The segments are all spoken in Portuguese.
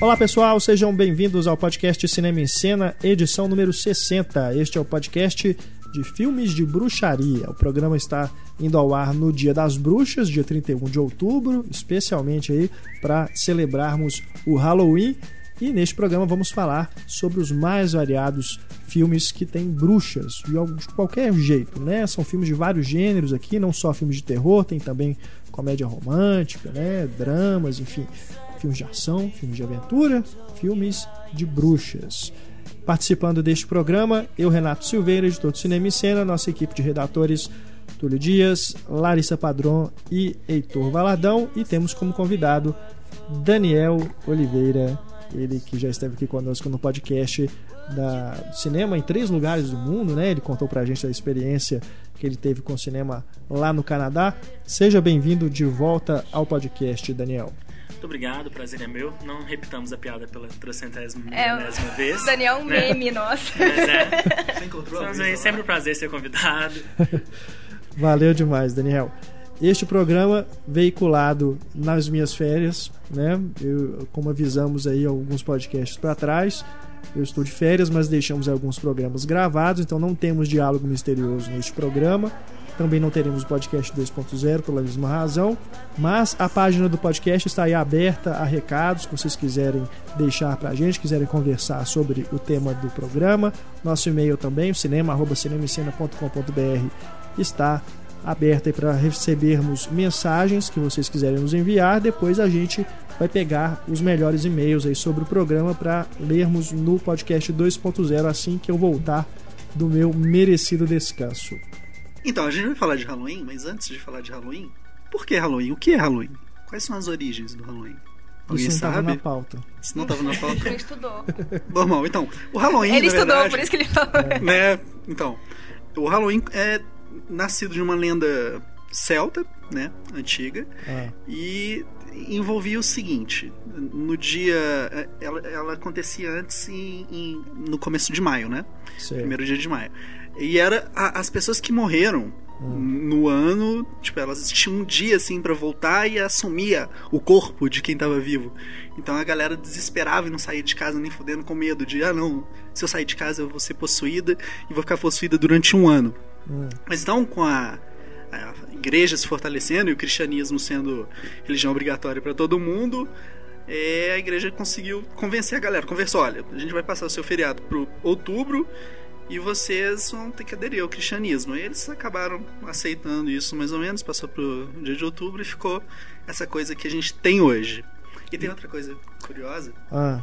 Olá pessoal, sejam bem-vindos ao podcast Cinema em Cena, edição número 60. Este é o podcast de filmes de bruxaria. O programa está indo ao ar no Dia das Bruxas, dia 31 de outubro, especialmente aí para celebrarmos o Halloween. E neste programa vamos falar sobre os mais variados filmes que têm bruxas, de qualquer jeito, né? São filmes de vários gêneros aqui, não só filmes de terror, tem também comédia romântica, né? Dramas, enfim, filmes de ação, filmes de aventura, filmes de bruxas. Participando deste programa, eu, Renato Silveira, editor do Cinema e Cena, nossa equipe de redatores Túlio Dias, Larissa Padron e Heitor Valadão, e temos como convidado Daniel Oliveira, ele que já esteve aqui conosco no podcast da cinema em três lugares do mundo, né? Ele contou pra gente a experiência que ele teve com o cinema lá no Canadá. Seja bem-vindo de volta ao podcast, Daniel. Muito obrigado, prazer é meu. Não repitamos a piada pela trocentésima é, vez. Daniel é um né? meme, nossa. Mas é. Você encontrou é sempre um prazer ser convidado. Valeu demais, Daniel. Este programa veiculado nas minhas férias, né? Eu, como avisamos aí alguns podcasts para trás, eu estou de férias, mas deixamos alguns programas gravados, então não temos diálogo misterioso neste programa. Também não teremos o podcast 2.0 pela mesma razão, mas a página do podcast está aí aberta a recados que vocês quiserem deixar para a gente, quiserem conversar sobre o tema do programa. Nosso e-mail também, cinema@cinemicena.com.br está aberta para recebermos mensagens que vocês quiserem nos enviar. Depois a gente vai pegar os melhores e-mails aí sobre o programa para lermos no podcast 2.0 assim que eu voltar do meu merecido descanso. Então, a gente vai falar de Halloween, mas antes de falar de Halloween, por que Halloween? O que é Halloween? Quais são as origens do Halloween? Alguém isso não sabe? na pauta. Isso não estava na pauta? Ele estudou. Normal. Então, o Halloween, Ele estudou, verdade, por isso que ele falou. Né? Então, o Halloween é nascido de uma lenda celta, né? Antiga. Ah. E envolvia o seguinte: no dia. Ela, ela acontecia antes em, em, no começo de maio, né? Sim. Primeiro dia de maio. E era a, as pessoas que morreram hum. no ano, tipo, elas tinham um dia assim para voltar e assumia o corpo de quem tava vivo. Então a galera desesperava e não saía de casa nem fudendo com medo de, ah não, se eu sair de casa eu vou ser possuída e vou ficar possuída durante um ano. Hum. Mas então com a, a igreja se fortalecendo e o cristianismo sendo religião obrigatória para todo mundo, é, a igreja conseguiu convencer a galera. Conversou, olha, a gente vai passar o seu feriado pro outubro e vocês vão ter que aderir ao cristianismo. E eles acabaram aceitando isso mais ou menos, passou pro dia de outubro e ficou essa coisa que a gente tem hoje. E tem outra coisa curiosa. Ah.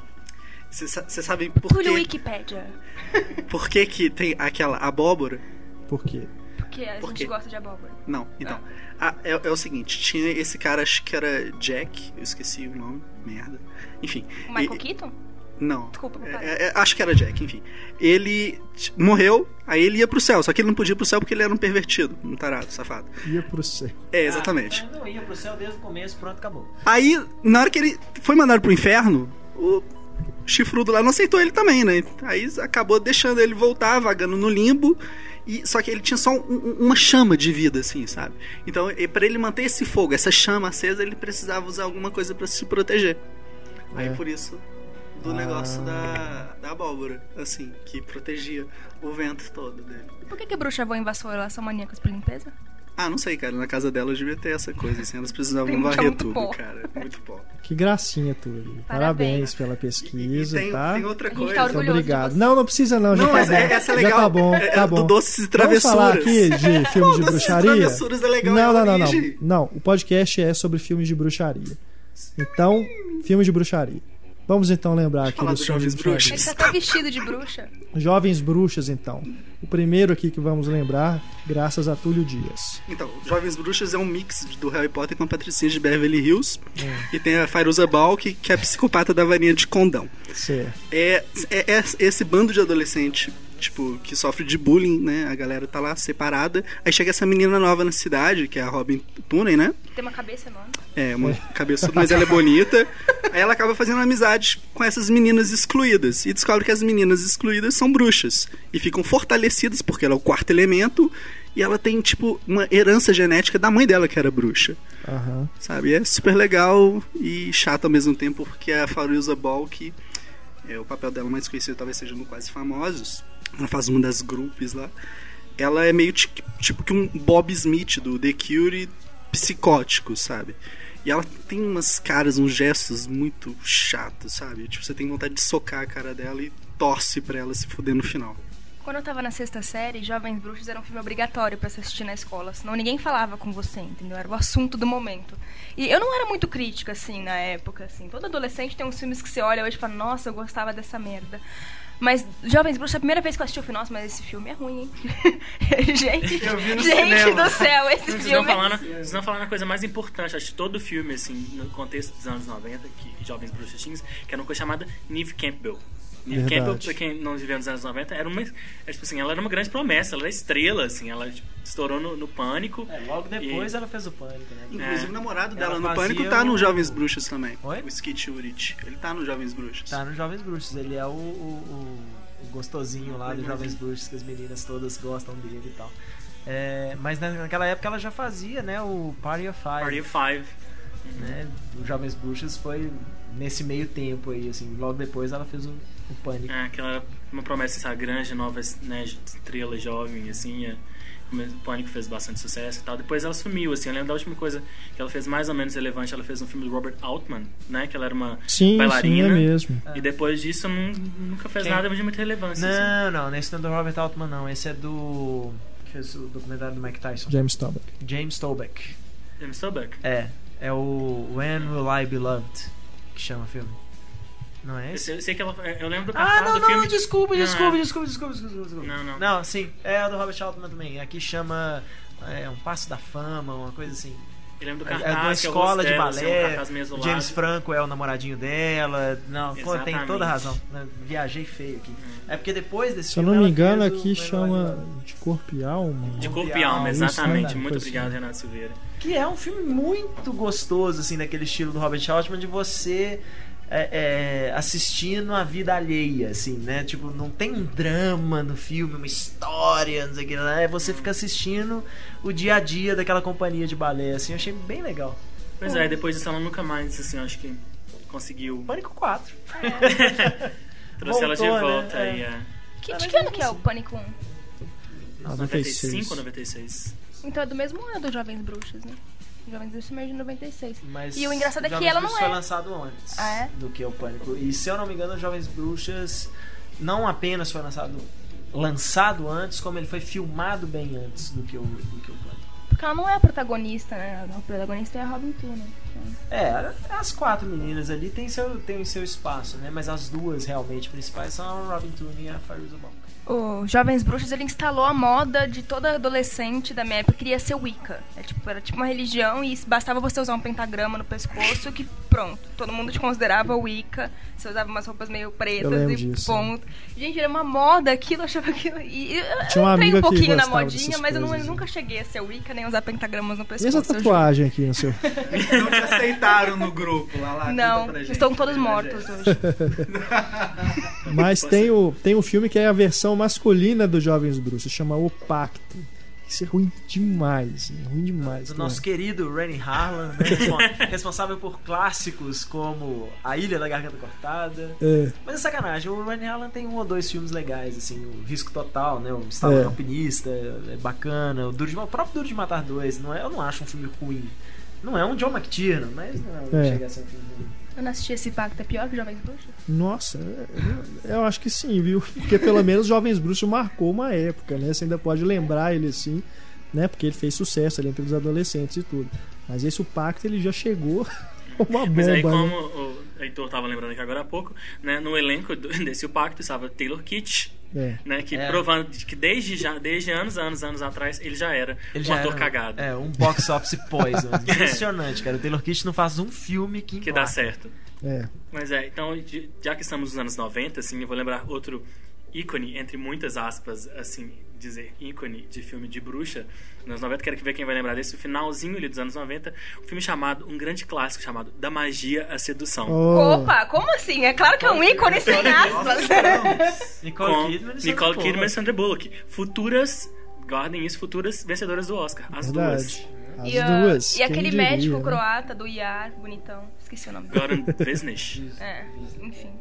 Vocês sabem por quê? Wikipedia. Por que que tem aquela abóbora? Por quê? Porque a Por gente quê? gosta de abóbora. Não, então. Ah. Ah, é, é, o seguinte, tinha esse cara, acho que era Jack, eu esqueci o nome, merda. Enfim. O Michael e, Keaton? Não. Desculpa, é, é, acho que era Jack, enfim. Ele morreu, aí ele ia pro céu, só que ele não podia ir pro céu porque ele era um pervertido, um tarado, safado. Ia pro céu. É, exatamente. Ah, não ia pro céu desde o começo, pronto, acabou. Aí, na hora que ele foi mandado pro inferno, o chifrudo lá não aceitou ele também, né? Aí acabou deixando ele voltar, vagando no limbo. E, só que ele tinha só um, uma chama de vida, assim, sabe? Então, para ele manter esse fogo, essa chama acesa, ele precisava usar alguma coisa para se proteger. É. Aí por isso do ah. negócio da, da abóbora, assim, que protegia o vento todo dele. Por que, que a bruxa voa em vassoura, elas são maníacas por limpeza? Ah, não sei, cara. Na casa delas devia ter essa coisa, assim. Elas precisavam varrer tudo, pó. cara. Muito pó. Que gracinha, Túlio. Parabéns, Parabéns pela pesquisa, e, e tem, tá? Tem outra coisa. Tá obrigado. Não, não precisa não, já não, tá bom. É, essa é legal. Já tá bom, é, tá é bom. Do doces e travessuras. Vamos falar aqui de filmes de bruxaria? travessuras é legal, não, não, não, não. Não, o podcast é sobre filmes de bruxaria. Então, filmes de bruxaria. Vamos então lembrar aqui dos jovens bruxas. Ele tá até vestido de bruxa. Jovens bruxas, então. O primeiro aqui que vamos lembrar, graças a Túlio Dias. Então, Jovens Bruxas é um mix do Harry Potter com a Patricinha de Beverly Hills. Hum. E tem a Fairuza Balk, que é a psicopata da varinha de condão. Certo. É, é, é esse bando de adolescente tipo, que sofre de bullying, né? A galera tá lá separada. Aí chega essa menina nova na cidade, que é a Robin Tunney, né? Tem uma cabeça enorme. É, uma cabeça, mas ela é bonita. Aí ela acaba fazendo amizade com essas meninas excluídas. E descobre que as meninas excluídas são bruxas. E ficam fortalecidas, porque ela é o quarto elemento. E ela tem, tipo, uma herança genética da mãe dela que era bruxa. Aham. Sabe? É super legal e chato ao mesmo tempo, porque a Faruza Balk, é, o papel dela mais conhecido talvez seja no Quase Famosos. Ela faz uma das grupos lá. Ela é meio ti- tipo que um Bob Smith do The Cure psicótico, sabe? E ela tem umas caras, uns gestos muito chatos, sabe? Tipo, você tem vontade de socar a cara dela e torce pra ela se fuder no final. Quando eu tava na sexta série, Jovens Bruxos era um filme obrigatório pra se assistir na escola, senão ninguém falava com você, entendeu? Era o assunto do momento. E eu não era muito crítica, assim, na época, assim. Todo adolescente tem uns filmes que você olha hoje e fala, nossa, eu gostava dessa merda. Mas Jovens Bruxos, a primeira vez que eu assisti, eu falei, nossa, mas esse filme é ruim, hein? gente, Eu vi no gente cinema. do céu, esse Vocês não filme... é falando, vocês não falando a coisa mais importante, acho que todo filme, assim, no contexto dos anos 90, que Jovens Bruxas tinham, que era uma coisa chamada Neve Campbell. Neve Verdade. Campbell, pra quem não viveu nos anos 90, era uma, é, tipo assim, ela era uma grande promessa, ela era estrela, assim, ela tipo, estourou no, no Pânico. É, logo depois E- ela fez o pânico, né? Inclusive É. o namorado dela Ela no Pânico tá no o- Jovens Bruxas também. Oi? O Skit Urich. Ele tá no Jovens Bruxas. Tá no Jovens Bruxos, ele é o, o, o- gostosinho lá do Jovens Bruxos, que as meninas todas gostam dele e tal. É, mas na- naquela época ela já fazia, né, o Party of Five. Party of Five. né? O Jovens Bruxos foi nesse meio tempo aí, assim, logo depois ela fez o, o Pânico. É, aquela uma promessa essa grande nova né, estrela jovem assim é, o Pânico fez bastante sucesso e tal depois ela sumiu assim eu lembro da última coisa que ela fez mais ou menos relevante ela fez um filme do Robert Altman né que ela era uma Sim, sim, bailarina é mesmo. e depois disso não, nunca fez Quem? nada de muita relevância assim. Não, não, esse não é do Robert Altman, não. Esse é do. que fez o documentário do Mike Tyson. James Toback. James Toback. James Stolberg É, é o When Will I Be Loved que chama o filme. Não é eu esse? sei, eu sei que ela eu lembro do Ah, cartaz não, do não, filme desculpa, Não, desculpa, é. desculpa, desculpa, desculpa, desculpa. Não, não. Não, sim, é a do Robert Altman também. Aqui chama é, Um Passo da Fama, uma coisa assim. eu lembro do É é cartaz de uma é o escola de assim, um balé. isolado. James Franco é o namoradinho dela. Não, pô, tem Exatamente. toda a razão. né, Viajei feio aqui. É porque depois desse Se eu filme não me engano, aqui chama. De Corpo e Alma. de Corpo e alma, alma isso, exatamente né? muito obrigado assim. Renato Silveira Que é um filme muito gostoso, assim, daquele estilo do Robert Altman, de você é, é, assistindo a vida alheia, assim, né? Tipo, não tem um drama no filme, uma história, não sei o que, né? É você fica assistindo o dia a dia daquela companhia de balé, assim, eu achei bem legal. pois é depois disso ela nunca mais assim acho que conseguiu Pânico 4. trouxe ela de Voltou, né? volta É. e é. Que, de que ano que é o Pânico 1? 96. 95 ou 96? Então é do mesmo ano do Jovens Bruxos, né? Jovens Bruxos é de 96. Mas E o engraçado é que ela não é. foi lançado antes Ah, é? do que o Pânico. E se eu não me engano, Jovens Bruxas não apenas foi lançado lançado antes, como ele foi filmado bem antes do que o, do que o Pânico. Porque ela não é a protagonista, né? A protagonista é a Robin Toone. Então, É, as quatro meninas ali têm seu, têm seu espaço, né? Mas as duas realmente principais são a Robin Toone e a Fairuza Balk. O Jovens Bruxos ele instalou a moda de toda adolescente da minha época queria ser Wicca. É tipo, era tipo uma religião e bastava você usar um pentagrama no pescoço que pronto. Todo mundo te considerava Wicca. Você usava umas roupas meio pretas e disso. ponto. Gente, era uma moda aquilo, eu achava aquilo. E eu Tinha uma entrei amiga um que pouquinho na gostava modinha, mas eu, não- coisas, eu né? nunca cheguei a ser Wicca nem usar pentagramas no E pescoço. essa eu tatuagem aqui no seu. Não te aceitaram no grupo lá, lá. Não, gente. estão todos mortos hoje. Mas tem o, tem um filme que é a versão masculina do Jovens Bruxos, chama O Pacto. Isso é ruim demais, é ruim demais. Do cara. nosso querido Rennie Harlan, né? Respon- responsável por clássicos como A Ilha da Garganta Cortada. É, Mas é sacanagem, o Rennie Harlan tem um ou dois filmes legais, assim, o Risco Total, né? O Estado É. Alpinista, é bacana, o, Duro de, o próprio Duro de Matar 2, não é, eu não acho um filme ruim. Não é um John McTiernan, mas não É. chega a ser um filme ruim. Eu não assisti esse pacto, é pior que Jovens Bruxos? nossa, eu acho que sim, viu? Porque pelo menos Jovens Bruxos marcou uma época, né? Você ainda pode lembrar ele assim, né? Porque ele fez sucesso ali entre os adolescentes e tudo. Mas esse O Pacto ele já chegou uma bomba, Mas aí, né? como o Heitor tava lembrando aqui agora há pouco, né, no elenco desse O Pacto estava Taylor Kitsch, É. né, que É. provando que desde, já, desde anos, anos, anos atrás, ele já era Ele um já ator era, cagado. É, um box office poison. Impressionante, cara. O Taylor Kitsch não faz um filme que Que dá certo. É. Mas é, então, já que estamos nos anos 90, assim, eu vou lembrar outro ícone, entre muitas aspas, assim, dizer ícone de filme de bruxa, nos anos 90, quero que ver quem vai lembrar desse, o finalzinho ali dos anos 90, um filme chamado, um grande clássico chamado Da Magia à Sedução. Oh, Opa, como assim? É claro que é um ícone sem aspas. Nicole Kidman e Sandra Nicole Bullock. Kidman e Sandra Bullock. Futuras guardem isso, futuras vencedoras do Oscar. As Verdade. duas. As E, a- duas. e aquele diria, médico né? croata do IAR, bonitão. Esqueci o nome dele. Goran Vesnich. É, enfim.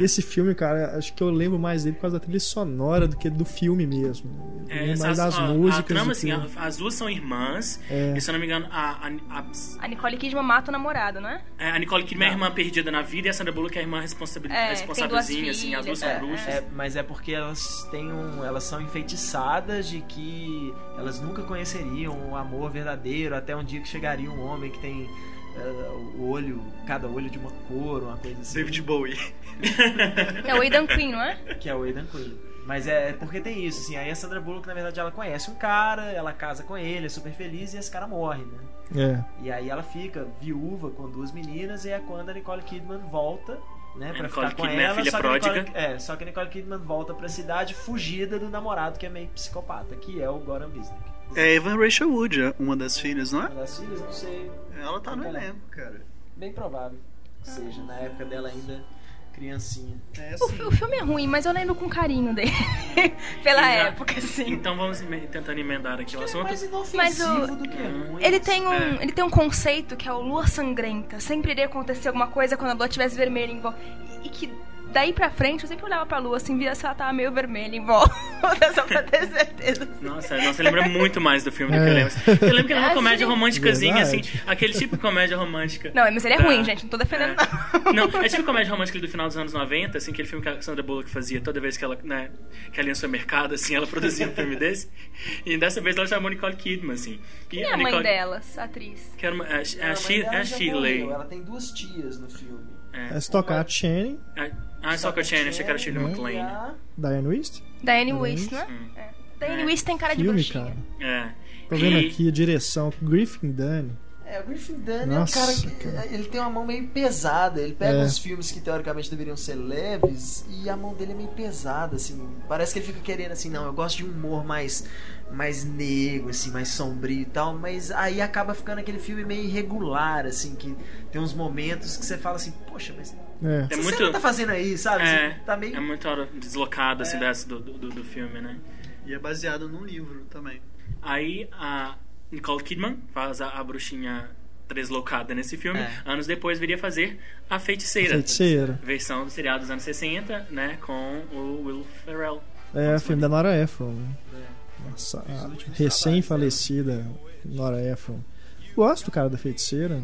Esse filme, cara, acho que eu lembro mais dele por causa da trilha sonora do que do filme mesmo. É, mais as- das a, músicas. a trama, do assim, a- as duas são irmãs. É. E se eu não me engano, a, a, a, A Nicole Kidman mata o namorado, não é? a Nicole Kidman é a irmã perdida na vida e a Sandra Bullock é a irmã responsabil, É, assim. As duas são é, bruxas. É, mas é porque elas têm um, elas são enfeitiçadas de que elas nunca conheceriam o amor verdadeiro até um dia que chegaria um homem que tem eh, o olho, cada olho de uma cor, uma coisa assim. David Bowie. É o Aidan Quinn, não é? Que é o Aidan Quinn. Mas é porque tem isso, assim. Aí a Sandra Bullock, na verdade, ela conhece um cara, ela casa com ele, é super feliz e esse cara morre, né? É. E aí ela fica viúva com duas meninas e é quando a Nicole Kidman volta, né, pra Nicole ficar com Kidman é ela. filha só que a Nicole- pródiga. é, só que a Nicole Kidman volta pra cidade fugida do namorado que é meio psicopata, que é o Goran Visnick. É Evan Rachel Wood, uma das filhas, não Uma é? das filhas, não sei, Ela tá no elenco, cara. bem provável. que seja, na época dela ainda criancinha. É O, assim. fi- o filme é ruim, mas eu lembro com carinho dele. Pela E na- época, assim. Então vamos tentando emendar aqui o Ele é assunto. mais inofensivo Mas o- do que ruim. Ele tem, um, É. ele tem um conceito que é o lua sangrenta. Sempre iria acontecer alguma coisa quando a lua estivesse vermelha em volta. E, e que daí pra frente eu sempre olhava pra lua assim, via se ela tava meio vermelha em volta. só pra ter certeza. Nossa, não, você lembra muito mais do filme do que eu É. lembro. Eu lembro que era uma Ah, comédia românticazinha, assim, aquele tipo de comédia romântica. Não, mas ele é Tá. ruim, gente. Não tô defendendo, É. Não, é tipo comédia romântica do final dos anos 90, assim, aquele filme que a Sandra Bullock fazia toda vez que ela, né, que ela ia no supermercado, assim, ela produzia um filme desse. E dessa vez ela chamou Nicole Kidman, assim. E Quem é a mãe Nicole, delas, a atriz? Que era uma, é, é, a, Shi- é a Shirley. Ela tem duas tias no filme. É Stockard Channing, É, ah, só que eu tinha, achei que era Shirley Hum. MacLaine. a- Diane Wist. Diane Diane Wist, Wist. não é? Hum. é. Diane É. Wist tem cara de Filme, bruxinha. cara. É. Tô vendo E- aqui a direção. Griffin Dunne. É, o Griffin Dunne Nossa, é um cara que cara. ele tem uma mão meio pesada. Ele pega É. uns filmes que teoricamente deveriam ser leves e a mão dele é meio pesada, assim. Parece que ele fica querendo assim, não, eu gosto de um humor mais mais negro, assim, mais sombrio e tal, mas aí acaba ficando aquele filme meio irregular, assim, que tem uns momentos que você fala assim, poxa, mas É. É você muito- não tá fazendo aí, sabe? É, tá meio é muito hora deslocada, assim, É. dessa do, do, do filme, né? E é baseado num livro também. Aí a Nicole Kidman faz a, a bruxinha deslocada nesse filme. É. Anos depois viria fazer a feiticeira. Feiticeira. Versão do seriado dos anos 60, né? Com o Will Ferrell. É, filme da Nora Ephron. É. Nossa, recém-falecida Nora Ephron. Gosto, cara, da feiticeira.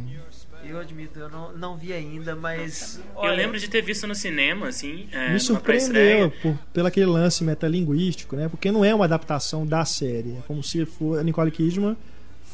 Eu admito, eu não, não vi ainda, mas. eu olha, lembro de ter visto no cinema, assim, é, Me surpreendeu pré-estreia. por, pelo aquele lance metalinguístico, né? Porque não é uma adaptação da série. É como se for, a Nicole Kidman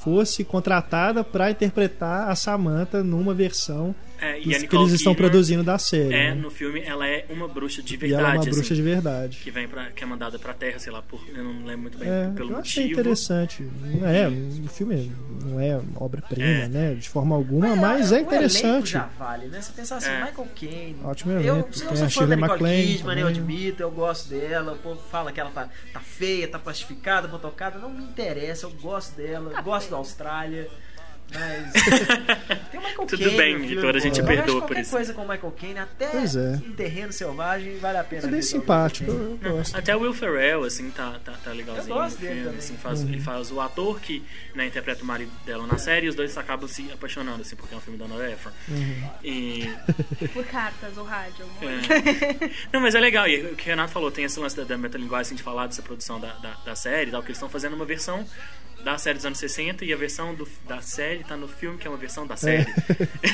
fosse contratada para interpretar a Samantha numa versão É, e que eles estão Kidman produzindo da série. É, né? no filme, ela é uma bruxa de E verdade. ela é uma assim, bruxa de verdade. Que vem pra, que é mandada pra terra, sei lá, por. Eu não lembro muito bem É, pelo eu achei motivo. interessante. Não é, o filme não é obra-prima, É. né? De forma alguma, Mas, mas é elenco interessante. já vale, né? Você pensar assim, É. Michael Caine. Ótimo eu, elenco. eu não sou fã Shirley da Nicole Kidman, eu admito, eu gosto dela. O povo fala que ela tá, tá feia, tá plastificada, botocada. Não me interessa, eu gosto dela, Tá gosto da Austrália. Mas. Michael Tudo Caine. bem, Vitor, a gente perdoa eu acho por isso. coisa com o Michael Caine, até Pois é. em terreno selvagem, vale a pena. É bem simpático, eu gosto. Até o Will Ferrell, assim, tá, tá, tá legalzinho Eu gosto no dele filme, assim, faz, Uhum. ele faz o ator que né, interpreta o marido dela na série e os dois acabam se apaixonando, assim, porque é um filme da Nora Ephron. Uhum. E... Por cartas ou rádio. é. Não, mas é legal, e o que o Renato falou, tem esse lance da, da metalinguagem, assim, de falar dessa produção da, da, da série e tal, que eles estão fazendo uma versão da série dos anos 60 e a versão do, da série tá no filme, que é uma versão da série.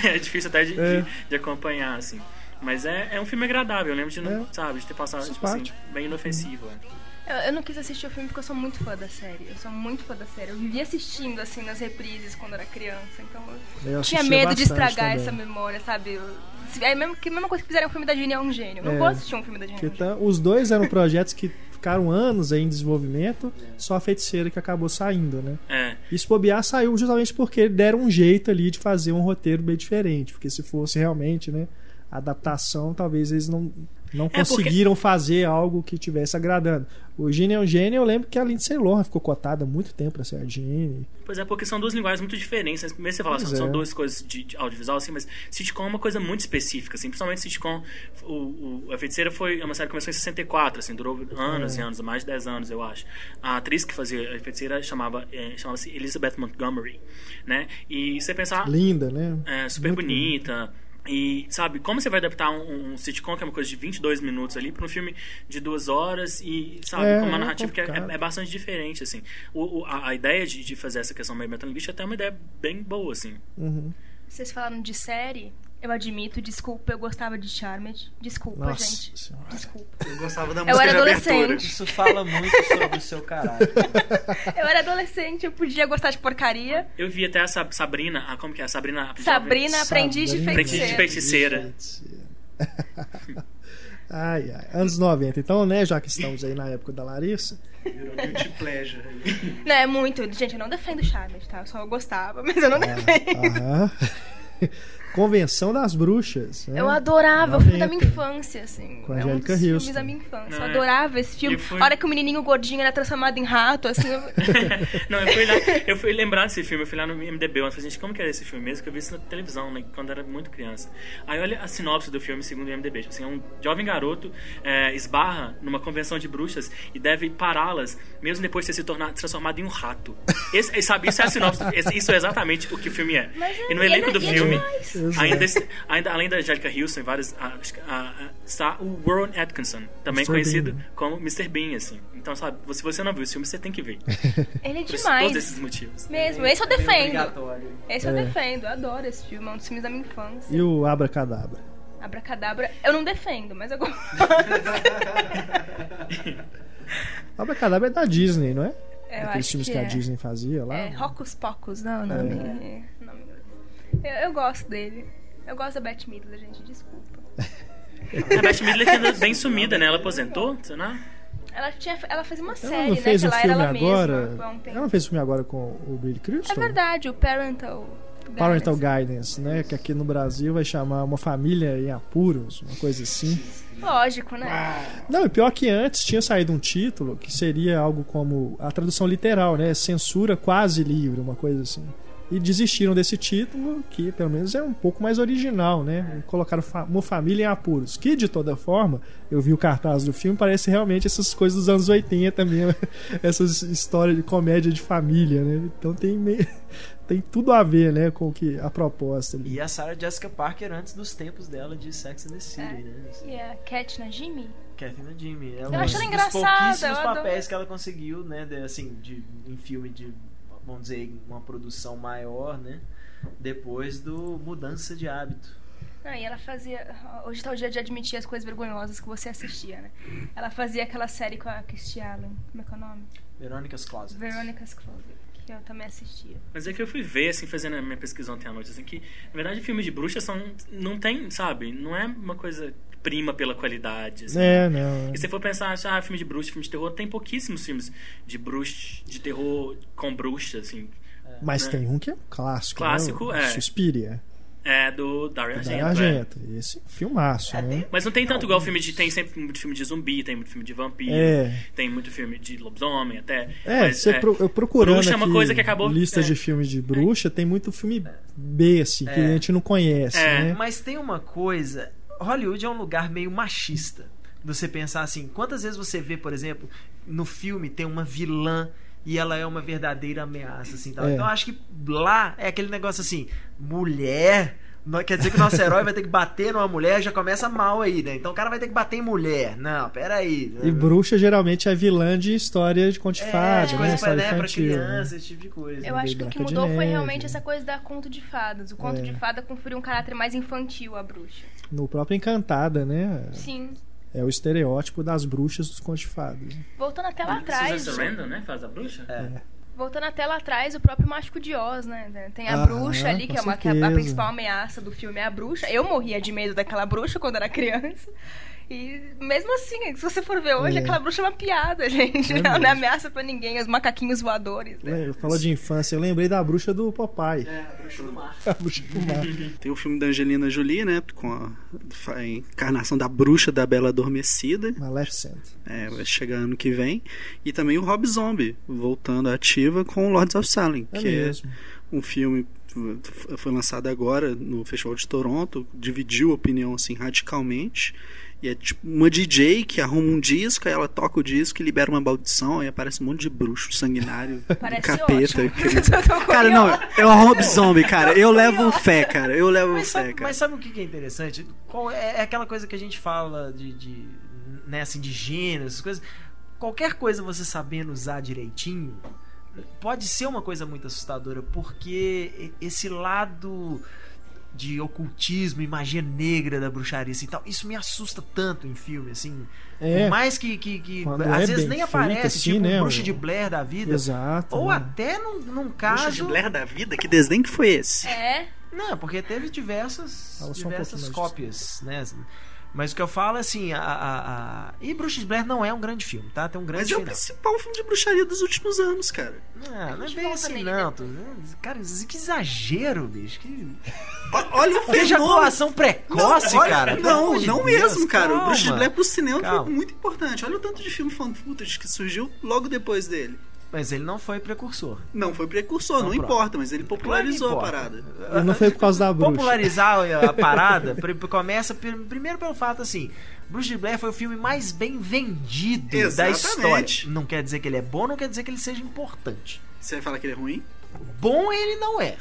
É, difícil até de, É. de, de acompanhar, assim. Mas é, é um filme agradável, eu lembro de, não, É. sabe, de ter passado, tipo assim, bem inofensivo. é. Eu, eu não quis assistir o filme porque eu sou muito fã da série. Eu sou muito fã da série. Eu vivia assistindo, assim, nas reprises quando era criança. Então eu Eu tinha medo de estragar também. essa memória, sabe? Eu- É mesmo, que a mesma coisa que fizeram o filme da Genie é um gênio. Eu Não É. vou assistir um filme da Genie é um gênio. tá- os dois eram projetos que ficaram anos aí em desenvolvimento, só a feiticeira que acabou saindo, né? É. E se bobear saiu justamente porque deram um jeito ali de fazer um roteiro bem diferente. Porque se fosse realmente, né? adaptação, talvez eles não, não É, conseguiram fazer algo que tivesse agradando. O Gene é um gênio, eu lembro que a Lindsay Lohan ficou cotada há muito tempo pra ser a Gene. Pois é, porque são duas linguagens muito diferentes. né? Primeiro você fala, Pois são, são é. duas coisas de, de audiovisual, assim, mas sitcom é uma coisa muito específica, assim, principalmente sitcom. O, o- a Feiticeira foi é uma série que começou em 64, assim, durou anos É. e anos, mais de 10 anos, eu acho. A atriz que fazia a Feiticeira chamava, é, chamava-se Elizabeth Montgomery, né? E você pensar, Linda, né? é, super Muito bonita. E, sabe, como você vai adaptar um, um sitcom, que é uma coisa de 22 minutos ali, para um filme de duas horas e, sabe, É, com uma é narrativa que é, é bastante diferente, assim. O, o- a, a ideia de, de fazer essa questão meio metalinguística é até uma ideia bem boa, assim. Uhum. Vocês falaram de série, eu admito, desculpa, eu gostava de Charmed. Desculpa, Nossa gente. Senhora. Desculpa. Eu gostava da Eu música era de abertura. adolescente. Isso fala muito sobre o seu caráter. Eu era adolescente, eu podia gostar de porcaria. Eu vi até a Sab- Sabrina, a, como que é? A Sabrina... a Sabrina, aprendiz de Sabrina. Aprendiz de feiticeira. feiticeira. ai, ai. Anos 90. Então, né, já que estamos aí na época da Larissa, Virou guilty pleasure. Não, é muito. Gente, eu não defendo Charmed, tá? Eu só gostava, mas eu não defendo. Aham. Convenção das Bruxas. né? Eu adorava, o filme da minha 90. infância, assim. Com a é um Angélica dos filmes da minha infância. Eu Não, é. adorava esse filme. Foi- A hora que o menininho gordinho era transformado em rato, assim. eu- Não, eu fui, lá, eu fui lembrar desse filme, eu fui lá no MDB, eu falei, gente, como que era esse filme mesmo? Que eu vi isso na televisão, né, quando era muito criança. Aí olha a sinopse do filme segundo o MDB. Assim, é um jovem garoto é, esbarra numa convenção de bruxas e deve pará-las, mesmo depois de ter se tornado, transformado em um rato. Esse, sabe, isso é a sinopse, do- isso é exatamente o que o filme é. Mas e no elenco é- do é filme, demais. Ainda, esse- ainda além da Angélica Houston vários, ah, acho que, ah, ah, está o Warren Atkinson, também Mr. conhecido Bean. como Mr. Bean, assim. Então, sabe, se você não viu esse filme, você tem que ver. Ele é Por demais. todos esses motivos. Mesmo, esse eu É defendo. obrigatório. Esse eu É. defendo, eu adoro esse filme, é um dos filmes da minha infância. E o Abracadabra. Abracadabra, eu não defendo, mas eu gosto. Abracadabra é da Disney, não é? Eu Aqueles acho filmes que que, a é. Disney fazia lá. É, Rocos Pocos, não, o nome. É. o nome. Eu, eu gosto dele. Eu gosto da Beth Midler, gente, desculpa. A Beth Midler que anda bem sumida, né? Ela aposentou, sei lá. Ela, tinha, ela fez uma Ela série, não né? fez que um ela filme ela agora. mesma. um. Ela não fez um filme agora com o Billy Crystal? É verdade, o Parental. Parental Guidance. Guidance, né? Que aqui no Brasil vai chamar Uma Família em Apuros, uma coisa assim. Lógico, né? Não, e pior que antes tinha saído um título que seria algo como a tradução literal, né? Censura quase livre, uma coisa assim. E desistiram desse título, que pelo menos é um pouco mais original, né? Colocaram fa- Uma Família em Apuros. Que de toda forma, eu vi o cartaz do filme, parece realmente essas coisas dos anos 80 mesmo. Essas histórias de comédia de família, né? Então tem meio. Tem tudo a ver, né, com o que a proposta ali. E a Sarah Jessica Parker antes dos tempos dela de Sex and the City, É. né? E a Cat na Jimmy? Kathy Jimmy. É Eu um acho ela dos engraçada, pouquíssimos eu adoro. papéis que ela conseguiu, né? de- assim, de, em filme de, vamos dizer, uma produção maior, né? Depois do Mudança de Hábito. Não, e ela fazia. Hoje tá o dia de admitir as coisas vergonhosas que você assistia, né? Ela fazia aquela série com a Christy Allen. Como é que é o nome? Veronica's Closet. Veronica's Closet. Que eu também assistia. Mas é que eu fui ver, assim, fazendo a minha pesquisa ontem à noite, assim, que, na verdade, filmes de bruxas são. Não tem, sabe? Não é uma coisa prima pela qualidade. Assim. É, não. E se for pensar, ah, filme de bruxa, filme de terror, tem pouquíssimos filmes de bruxa, de terror com bruxa, assim. Mas né? tem um que é um clássico. Clássico, né? É. Suspiria. É do Dario Da Argento. é. Argento. Esse é um filmaço, É, né? Mas não tem tanto igual filme de. Tem sempre muito filme de zumbi, tem muito filme de vampiro, É. tem muito filme de lobisomem até. É, mas, você pro- eu procurando bruxa é uma coisa que acabou- listas é. de filmes de bruxa, tem muito filme B, assim, que É. a gente não conhece, É. né? Mas tem uma coisa. Hollywood é um lugar meio machista. Você pensar assim, quantas vezes você vê, por exemplo, no filme tem uma vilã e ela é uma verdadeira ameaça, assim, tal. É. Então eu acho que lá é aquele negócio assim, mulher. Quer dizer que o nosso herói vai ter que bater numa mulher, já começa mal aí, né? Então o cara vai ter que bater em mulher. Não, peraí. E bruxa geralmente é vilã de história de conto de é, fada, de né? coisa pra, História né, pra infantil. criança, né? esse tipo de coisa. Eu acho que o que mudou foi realmente essa coisa da conto de fadas. O conto É. de fada conferiu um caráter mais infantil à bruxa. No próprio Encantada, né? Sim. É o estereótipo das bruxas dos contos de fada. Voltando até lá atrás. Susan Sarandon, né? Faz a bruxa? É. Voltando até lá atrás, o próprio Mágico de Oz, né? Tem a Ah, bruxa ali, que é uma que a- a principal ameaça do filme é a bruxa. Eu morria de medo daquela bruxa quando era criança. E mesmo assim, se você for ver hoje, É. aquela bruxa é uma piada, gente. É Ela não é ameaça pra ninguém, os macaquinhos voadores. Né? Lembra- Falou de infância, eu lembrei da bruxa do Popeye. É, a bruxa do mar. A bruxa do mar. Tem o filme da Angelina Jolie, né? Com a encarnação da bruxa da Bela Adormecida. Maleficent. É, vai chegar ano que vem. E também o Rob Zombie, voltando à ativa com Lords of Salem, É que mesmo. é um filme foi lançado agora no Festival de Toronto, dividiu a opinião assim radicalmente. E é tipo uma DJ que arruma um disco, aí ela toca o disco e libera uma maldição, aí aparece um monte de bruxo sanguinário, Parece capeta. tô Cara, não, é o Rob Zombie, cara. Eu levo fé, cara. Eu levo Mas fé, sabe, cara. mas sabe o que que é interessante? Qual é, é aquela coisa que a gente fala de, de né, assim, de gênero, essas coisas. Qualquer coisa você sabendo usar direitinho pode ser uma coisa muito assustadora, porque esse lado de ocultismo e magia negra da bruxaria assim, e tal, isso me assusta tanto em filme, assim. É. Por mais que, que, que às é vezes nem feito, aparece, assim, tipo né, um bruxo o- de Blair da vida. Exato. Ou né? até num, num Bruxa caso. de Blair da vida? Que desdém que foi esse? É, Não, porque teve diversas, um diversas mais cópias, né? Mas o que eu falo é assim, a, a, a... E Bruxa de Blair não é um grande filme, tá? Tem um grande Mas é o final. principal filme de bruxaria dos últimos anos, cara. Não, não é bem assim, nele não. Tu... Cara, que exagero, bicho. Que... O- Olha o fenômeno. Ejaculação precoce, olha- cara. Não, não Deus, mesmo, cara. O calma. Bruxa de Blair pro cinema Calma. foi muito importante. Olha o tanto de filme fan footage que surgiu logo depois dele. Mas ele não foi precursor. Não foi precursor, Então, não pronto. importa, mas ele popularizou Claro a parada. importa. E não foi por causa da bruxa. Popularizar a parada começa pr- primeiro pelo fato assim. Bruxa de Blair foi o filme mais bem vendido da Exatamente. história. Não quer dizer que ele é bom, não quer dizer que ele seja importante. Você vai falar que ele é ruim? Bom ele não é.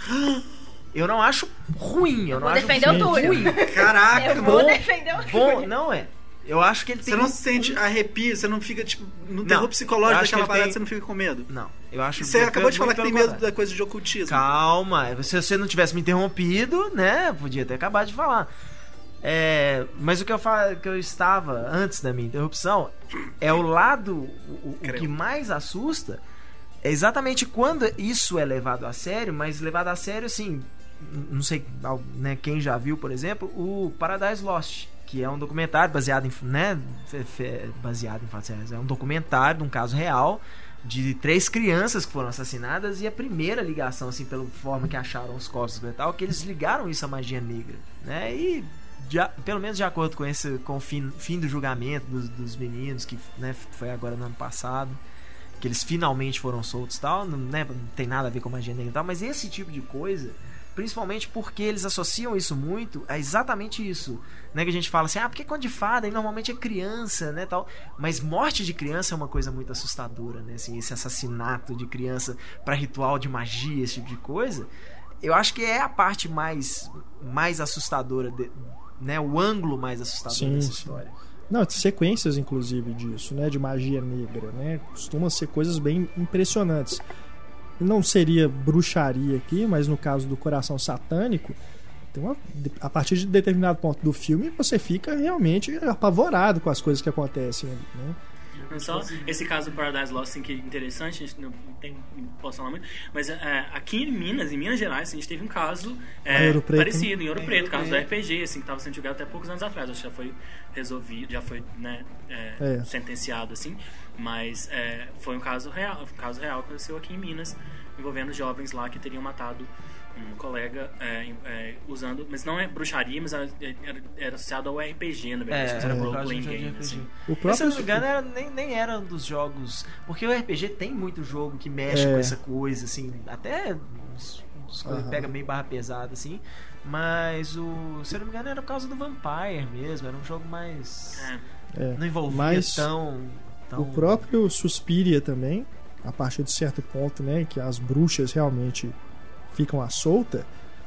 Eu não acho ruim. Eu não vou acho defender o filme Túlio. ruim. Caraca, eu vou bom- defender o Bom, Túlio. não é. Eu acho que ele tem. Você não um- se sente arrepio, você não fica, tipo, no Não, terror psicológico daquela parada, tem- você não fica com medo. Não, eu acho Você acabou de falar que tem medo da coisa de ocultismo. Calma, se você não tivesse me interrompido, né? Podia ter acabado de falar. É, mas o que eu falo, que eu estava antes da minha interrupção é o lado o, o que mais assusta é exatamente quando isso é levado a sério, mas levado a sério assim, não sei, né, quem já viu, por exemplo, o Paradise Lost, que é um documentário baseado em, né, baseado em fatos reais, é um documentário de um caso real de três crianças que foram assassinadas e a primeira ligação assim pela forma que acharam os corpos e tal que eles ligaram isso à magia negra né e pelo menos de acordo com esse com o fim, fim do julgamento dos, dos meninos que né, foi agora no ano passado que eles finalmente foram soltos tal não, né, não tem nada a ver com magia negra e tal mas esse tipo de coisa principalmente porque eles associam isso muito a exatamente isso né que a gente fala assim ah porque conto de fada e normalmente é criança né tal mas morte de criança é uma coisa muito assustadora né assim esse assassinato de criança para ritual de magia esse tipo de coisa eu acho que é a parte mais mais assustadora de- né o ângulo mais assustador Sim, dessa sim. história Não, sequências, inclusive, disso, né? De magia negra, né? Costuma ser coisas bem impressionantes. Não seria bruxaria aqui, mas no caso do coração satânico, tem uma, a partir de determinado ponto do filme, você fica realmente apavorado com as coisas que acontecem ali, né? Não só esse caso do Paradise Lost, assim, que é interessante, a gente não tem, não posso falar muito, mas é, aqui em Minas, em Minas Gerais, a gente teve um caso é, Preto, parecido, em Ouro Em Preto, Ouro caso Preto. do RPG, assim, que estava sendo julgado até poucos anos atrás, acho que já foi resolvido, já foi né, é, É. sentenciado, assim, mas é, foi um caso real, um caso real que aconteceu aqui em Minas, envolvendo jovens lá que teriam matado um colega é, é, usando, mas não é bruxaria, mas era, era, era associado ao RPG, na verdade, É, era é, role por causa playing de game, assim. O Mas, se eu próprio. não me engano, era, nem, nem era um dos jogos. Porque o RPG tem muito jogo que mexe É. com essa coisa, assim. Até uns, uns coisas Aham. pega meio barra pesada, assim. Mas o. Se eu não me engano, era por causa do Vampire mesmo. Era um jogo mais. É. é, Não envolvia Mas tão. tão... O próprio Suspiria também, a partir de certo ponto, né, que as bruxas realmente ficam à solta,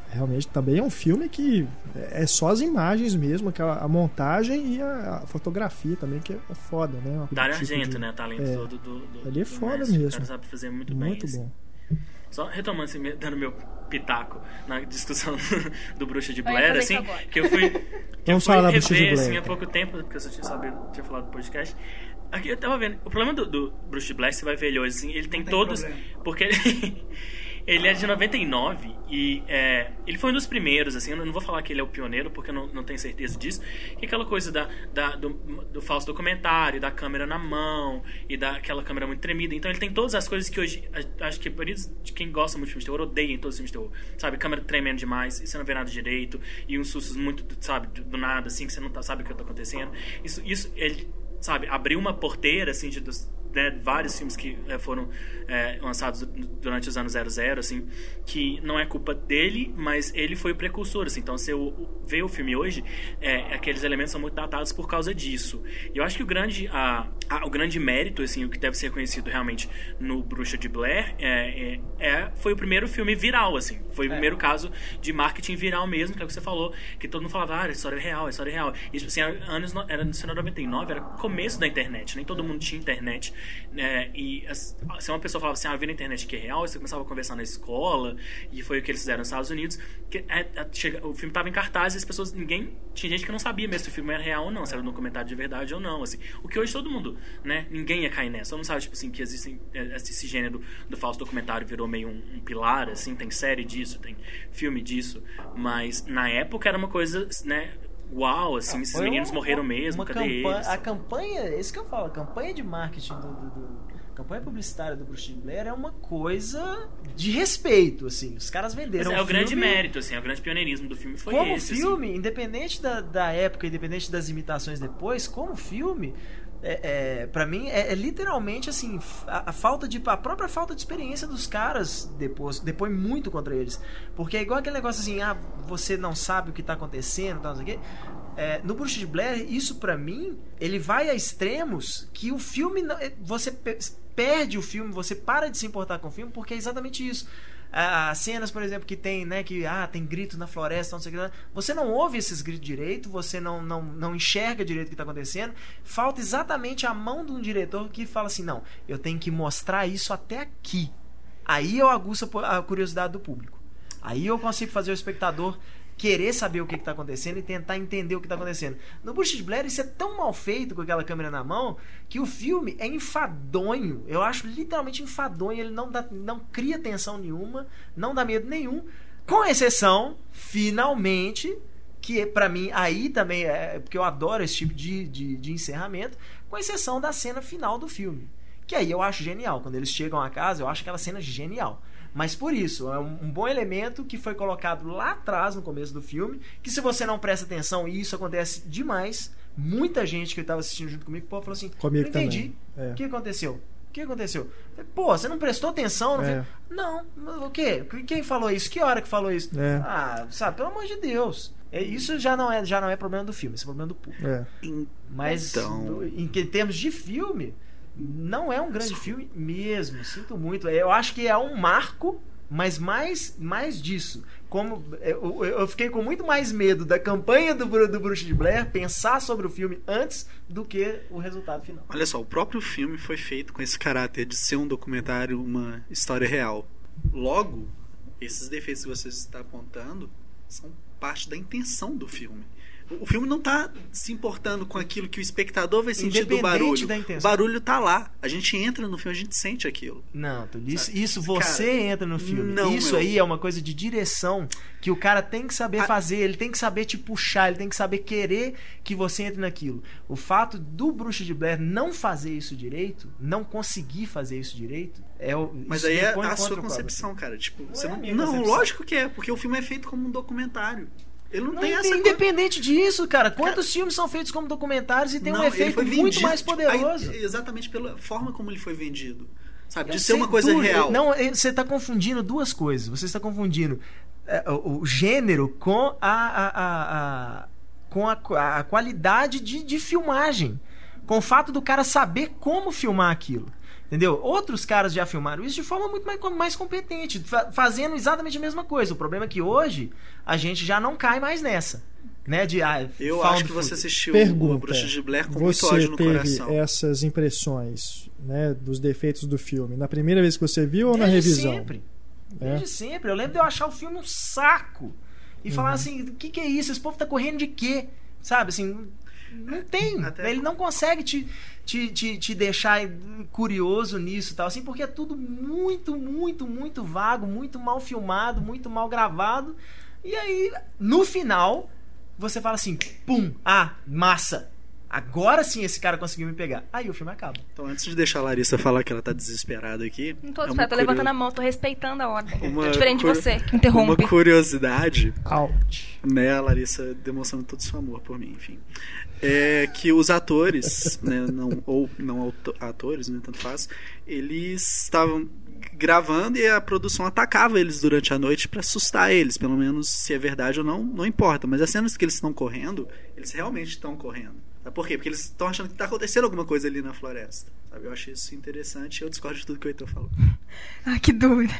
realmente também é um filme que é só as imagens mesmo, aquela, a montagem e a, a fotografia também, que é foda, né? Dario tipo Argento, de- né? Talento é. do, do, do, Ele é do foda mestre. mesmo. O cara sabe fazer muito, bem. Muito assim. bom. Só retomando, assim, dando meu pitaco na discussão do Bruxa de Eu Blair, assim, agora. que eu fui, que eu Vamos fui falar da Bruxa de rever, Blair, assim, há então. pouco tempo, porque eu só tinha, sabido, tinha falado do podcast. Aqui eu tava vendo. O problema do, do Bruce Black, você vai ver ele hoje, assim, ele tem, tem todos. problema. Porque ele é de 99 e é, ele foi um dos primeiros, assim. Eu não vou falar que ele é o pioneiro, porque eu não, não tenho certeza disso. Que aquela coisa da, da- do, do falso documentário, da câmera na mão e daquela câmera muito tremida. Então ele tem todas as coisas que hoje. Acho que por isso de quem gosta muito de filmes de terror odeia em todos os filmes de terror. Sabe? Câmera tremendo demais, e você não vê nada direito, e uns sustos muito, sabe, do, do nada, assim, que você não tá, sabe o que tá acontecendo. Isso, isso ele sabe, abriu uma porteira, assim, de, dos, né, vários filmes que eh, foram eh, lançados du- durante os anos 00, assim, que não é culpa dele, mas ele foi o precursor, assim. Então, se eu ver o filme hoje, eh, aqueles elementos são muito datados por causa disso. E eu acho que o grande, a, a- o grande mérito, assim, o que deve ser reconhecido realmente no Bruxa de Blair, é, é, é- foi o primeiro filme viral, assim. Foi o primeiro caso de marketing viral mesmo, que é o que você falou, que todo mundo falava, ah, a história é real, a história é real. Tipo assim, era anos, no- era no 99, era começo da internet, nem todo mundo tinha internet. Né? e se uma pessoa falava assim, ah, eu vi na internet que é real, você começava a conversar na escola, e foi o que eles fizeram nos Estados Unidos. Que, é- é- chega- o filme tava em cartaz e as pessoas, ninguém, tinha gente que não sabia mesmo se o filme era real ou não, se era um documentário de verdade ou não, assim. O que hoje todo mundo, né, ninguém ia cair nessa. Todo mundo sabe, tipo assim, que existem, é, esse gênero do falso documentário virou meio um, um pilar, assim, tem série disso, tem filme disso, mas na época era uma coisa, né, uau, assim, esses Foi meninos uma- morreram mesmo, cadê campanha, eles? A campanha, isso que eu falo, a campanha de marketing do, do- do- a campanha publicitária do Bruce Blair é uma coisa de respeito, assim. Os caras Mas venderam é o grande filme mérito, assim, é o grande pioneirismo do filme foi como esse. assim. filme, independente da, da época, independente das imitações depois, como filme, é, é, para mim é, é literalmente assim a, a falta de a própria falta de experiência dos caras depois depois muito contra eles porque é igual aquele negócio assim ah você não sabe o que tá acontecendo tal, não sei o quê. É, no Bruxa de Blair isso pra mim ele vai a extremos que o filme é, você pe- perde o filme você para de se importar com o filme porque é exatamente isso as cenas, por exemplo, que tem, né, que ah, tem grito na floresta, não sei o que lá. Você não ouve esses gritos direito, você não, não, não enxerga direito o que está acontecendo. Falta exatamente a mão de um diretor que fala assim: não, eu tenho que mostrar isso até aqui. Aí eu aguço a curiosidade do público. Aí eu consigo fazer o espectador querer saber o que está acontecendo e tentar entender o que está acontecendo. No de Blair, isso é tão mal feito com aquela câmera na mão que o filme é enfadonho. Eu acho literalmente enfadonho. Ele não, dá, não cria tensão nenhuma, não dá medo nenhum. Com exceção, finalmente, que para mim aí também é. Porque eu adoro esse tipo de, de, de encerramento, com exceção da cena final do filme. Que aí eu acho genial. Quando eles chegam à casa, eu acho aquela cena genial. Mas por isso, é um, bom elemento que foi colocado lá atrás, no começo do filme, que se você não presta atenção, e isso acontece demais, muita gente que estava assistindo junto comigo pô, falou assim: Comigo não entendi. é. O que aconteceu? O que aconteceu? Pô, você não prestou atenção? Não, É. não o quê? Quem falou isso? Que hora que falou isso? É. Ah, sabe, pelo amor de Deus. É, Isso já não, é, já não é problema do filme, isso é problema do público. É. Mas Então- do- em que- termos de filme, não é um grande filme mesmo. Sinto muito. Eu acho que é um marco, mas mais, mais disso. Como eu, eu- eu fiquei com muito mais medo da campanha do, do Bruxa de Blair pensar sobre o filme antes do que o resultado final. Olha só, o próprio filme foi feito com esse caráter de ser um documentário, uma história real. Logo, esses defeitos que você está apontando são parte da intenção do filme. O filme não está se importando com aquilo que o espectador vai sentir do barulho. O barulho tá lá. A gente entra no filme, a gente sente aquilo. Não, isso, isso você Cara, entra no filme. não, isso meu. aí é uma coisa de direção que o cara tem que saber A- fazer, ele tem que saber te puxar, ele tem que saber querer que você entre naquilo. O fato do Bruxa de Blair não fazer isso direito, não conseguir fazer isso direito, é o. Mas aí é a sua concepção, cara. Tipo, você é não, não lógico que é, porque o filme é feito como um documentário. Ele não, Não, tem essa coisa. independente disso, cara. Quantos filmes são feitos como documentários e tem um Não, ele efeito muito mais poderoso? aí, exatamente pela forma como ele foi vendido. Sabe? Eu de ser uma coisa real. Não, eh, você está confundindo duas coisas. Você está confundindo eh, o, o gênero com a, a, a- a- com a qualidade de, de filmagem. Com o fato do cara saber como filmar aquilo. Entendeu? Outros caras já filmaram isso de forma muito mais, mais competente, fa- fazendo exatamente a mesma coisa. O problema é que hoje a gente já não cai mais nessa. Né? De, ah, Eu acho que você footage. assistiu Pergunta. o Bruxa de Blair com muito Você ódio no teve coração. essas impressões né, dos defeitos do filme na primeira vez que você viu ou na Desde revisão? sempre. É? Desde sempre. Eu lembro de eu achar o filme um saco. E Uhum. falar assim, o que, que é isso? Esse povo tá correndo de quê? Sabe, assim, não tem. Até- Ele não consegue te, te, te, te deixar curioso nisso tal, assim, porque é tudo muito, muito, muito vago, muito mal filmado, muito mal gravado. E aí, no final, você fala assim, pum, ah, massa. Agora sim esse cara conseguiu me pegar. Aí o filme acaba. Então, antes de deixar a Larissa falar que ela tá desesperada aqui. Não tô é desesperada, tô curio- levantando a mão, tô respeitando a ordem. Uma Tô diferente de você, que interrompe. Uma curiosidade, Out. né, a Larissa demonstrando todo o seu amor por mim, enfim. É que os atores, né, não, ou não auto- atores, né, tanto faz, eles estavam gravando e a produção atacava eles durante a noite pra assustar eles, pelo menos se é verdade ou não, não importa, mas as cenas que eles estão correndo, eles realmente estão correndo. Por quê? Porque eles estão achando que tá acontecendo alguma coisa ali na floresta. Sabe? Eu achei isso interessante eu discordo de tudo que o Heitor falou. Ah, que dúvida.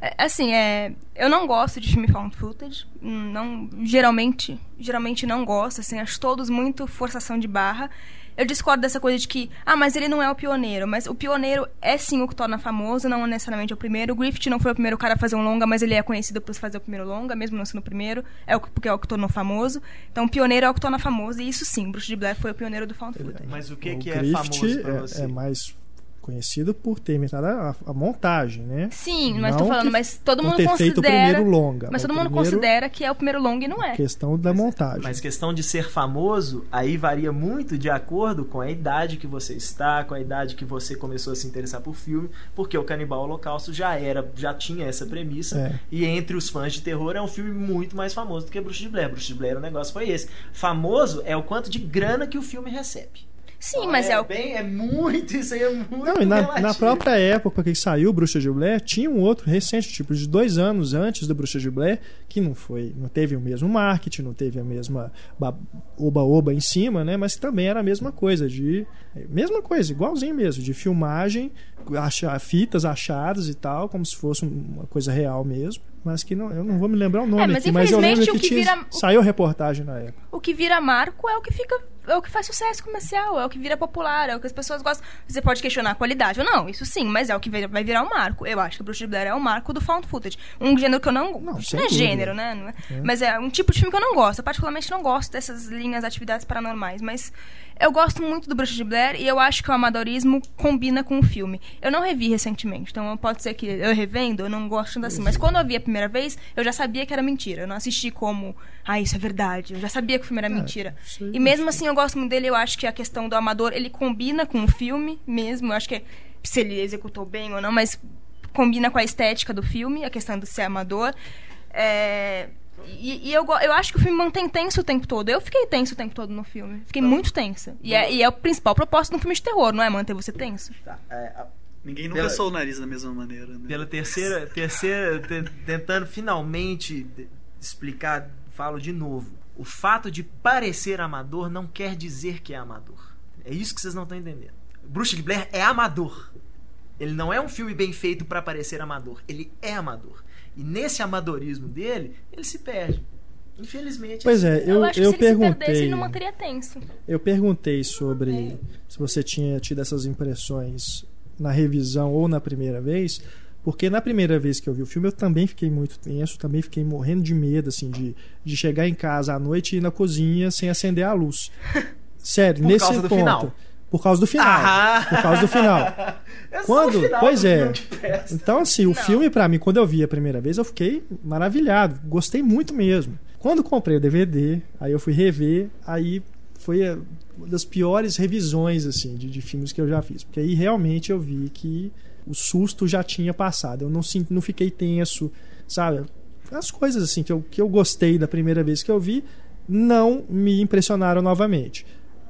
É, Assim, é, eu não gosto de filme found footage. Não, geralmente, geralmente não gosto. Assim, acho todos muito forçação de barra. Eu discordo dessa coisa de que, ah, mas ele não é o pioneiro. Mas o pioneiro é sim o que torna famoso, não necessariamente o primeiro. O Griffith não foi o primeiro cara a fazer um longa, mas ele é conhecido por fazer o primeiro longa, mesmo não sendo o primeiro. É o que, porque é o que tornou famoso. Então, o pioneiro é o que torna famoso. E isso sim, Bruce de Blair foi o pioneiro do found footage. Mas o que, o que é Griffith famoso pra é- você? é mais conhecido por ter inventado a, a montagem, né? Sim, mas Não tô falando, que- mas todo mundo ter feito o considera. primeiro longa. Mas o todo mundo primeiro- considera que é o primeiro longa e não é. Questão da montagem. Mas questão de ser famoso, aí varia muito de acordo com a idade que você está, com a idade que você começou a se interessar por filme, porque o Canibal Holocausto já era, já tinha essa premissa. É. E entre os fãs de terror é um filme muito mais famoso do que Bruxa de Blair. Bruxa de Blair o negócio foi esse. Famoso é o quanto de grana que o filme recebe. Sim, Então, mas é, o bem, é muito, isso aí é muito Não, e na, na própria época que saiu Bruxa de Blair, tinha um outro recente, tipo, de dois anos antes do Bruxa de Blair, que não foi, não teve o mesmo marketing, não teve a mesma ba- oba-oba em cima, né? Mas também era a mesma coisa, de. Mesma coisa, igualzinho mesmo, de filmagem, achar, fitas achadas e tal, como se fosse uma coisa real mesmo. Mas que não, eu não vou me lembrar o nome É, mas aqui, mas eu lembro infelizmente que, o que tinha, vira- saiu reportagem na época. o que vira marco é o que fica. É o que faz sucesso comercial, é o que vira popular, é o que as pessoas gostam. Você pode questionar a qualidade ou não, isso sim, mas é o que vai virar um marco. Eu acho que o Bruxa de Blair é o marco do found footage. Um gênero que eu não. Não, Não, é gênero, né? Não é- Mas é um tipo de filme que eu não gosto. Eu particularmente não gosto dessas linhas de atividades paranormais, mas. Eu gosto muito do Bruxa de Blair e eu acho que o amadorismo combina com o filme. Eu não revi recentemente, então pode ser que eu revendo, eu não gosto tanto assim. Mas quando eu vi a primeira vez, eu já sabia que era mentira. Eu não assisti como, ah, isso é verdade. Eu já sabia que o filme era mentira. isso aí- E mesmo assim, eu gosto muito dele. Eu acho que a questão do amador, ele combina com o filme mesmo. Eu acho que é- se ele executou bem ou não, mas combina com a estética do filme, a questão de ser amador. É, E, e eu, eu acho que o filme mantém tenso o tempo todo. Eu fiquei tenso o tempo todo no filme. Fiquei muito tensa. E é, e é o principal propósito de um filme de terror, não é manter você tenso? Tá, é, a- Ninguém nunca Pela- soou o nariz da mesma maneira, né? pela terceira, terceira te- tentando finalmente explicar, falo de novo. O fato de parecer amador não quer dizer que é amador. É isso que vocês não estão entendendo. Bruxa de Blair é amador. Ele não é um filme bem feito para parecer amador. Ele é amador. E nesse amadorismo dele, ele se perde. Infelizmente. Pois é, eu, acho que eu se ele se perdesse, perguntei. ele não manteria tenso. Eu perguntei sobre se você tinha tido essas impressões na revisão ou na primeira vez, porque na primeira vez que eu vi o filme eu também fiquei muito tenso, também fiquei morrendo de medo, assim, de, de chegar em casa à noite e ir na cozinha sem acender a luz. Sério, Por nesse causa do ponto. final. Por causa do final. Ah! Por causa do final. É Quando- final pois do é. Então, assim, o Não. filme, pra mim, quando eu vi a primeira vez, eu fiquei maravilhado. Gostei muito mesmo. Quando comprei o DVD, aí eu fui rever, aí foi uma das piores revisões, assim, de, de filmes que eu já fiz. Porque aí realmente eu vi que o susto já tinha passado. Eu não, não fiquei tenso, sabe? As coisas, assim, que eu, que eu gostei da primeira vez que eu vi, não me impressionaram novamente.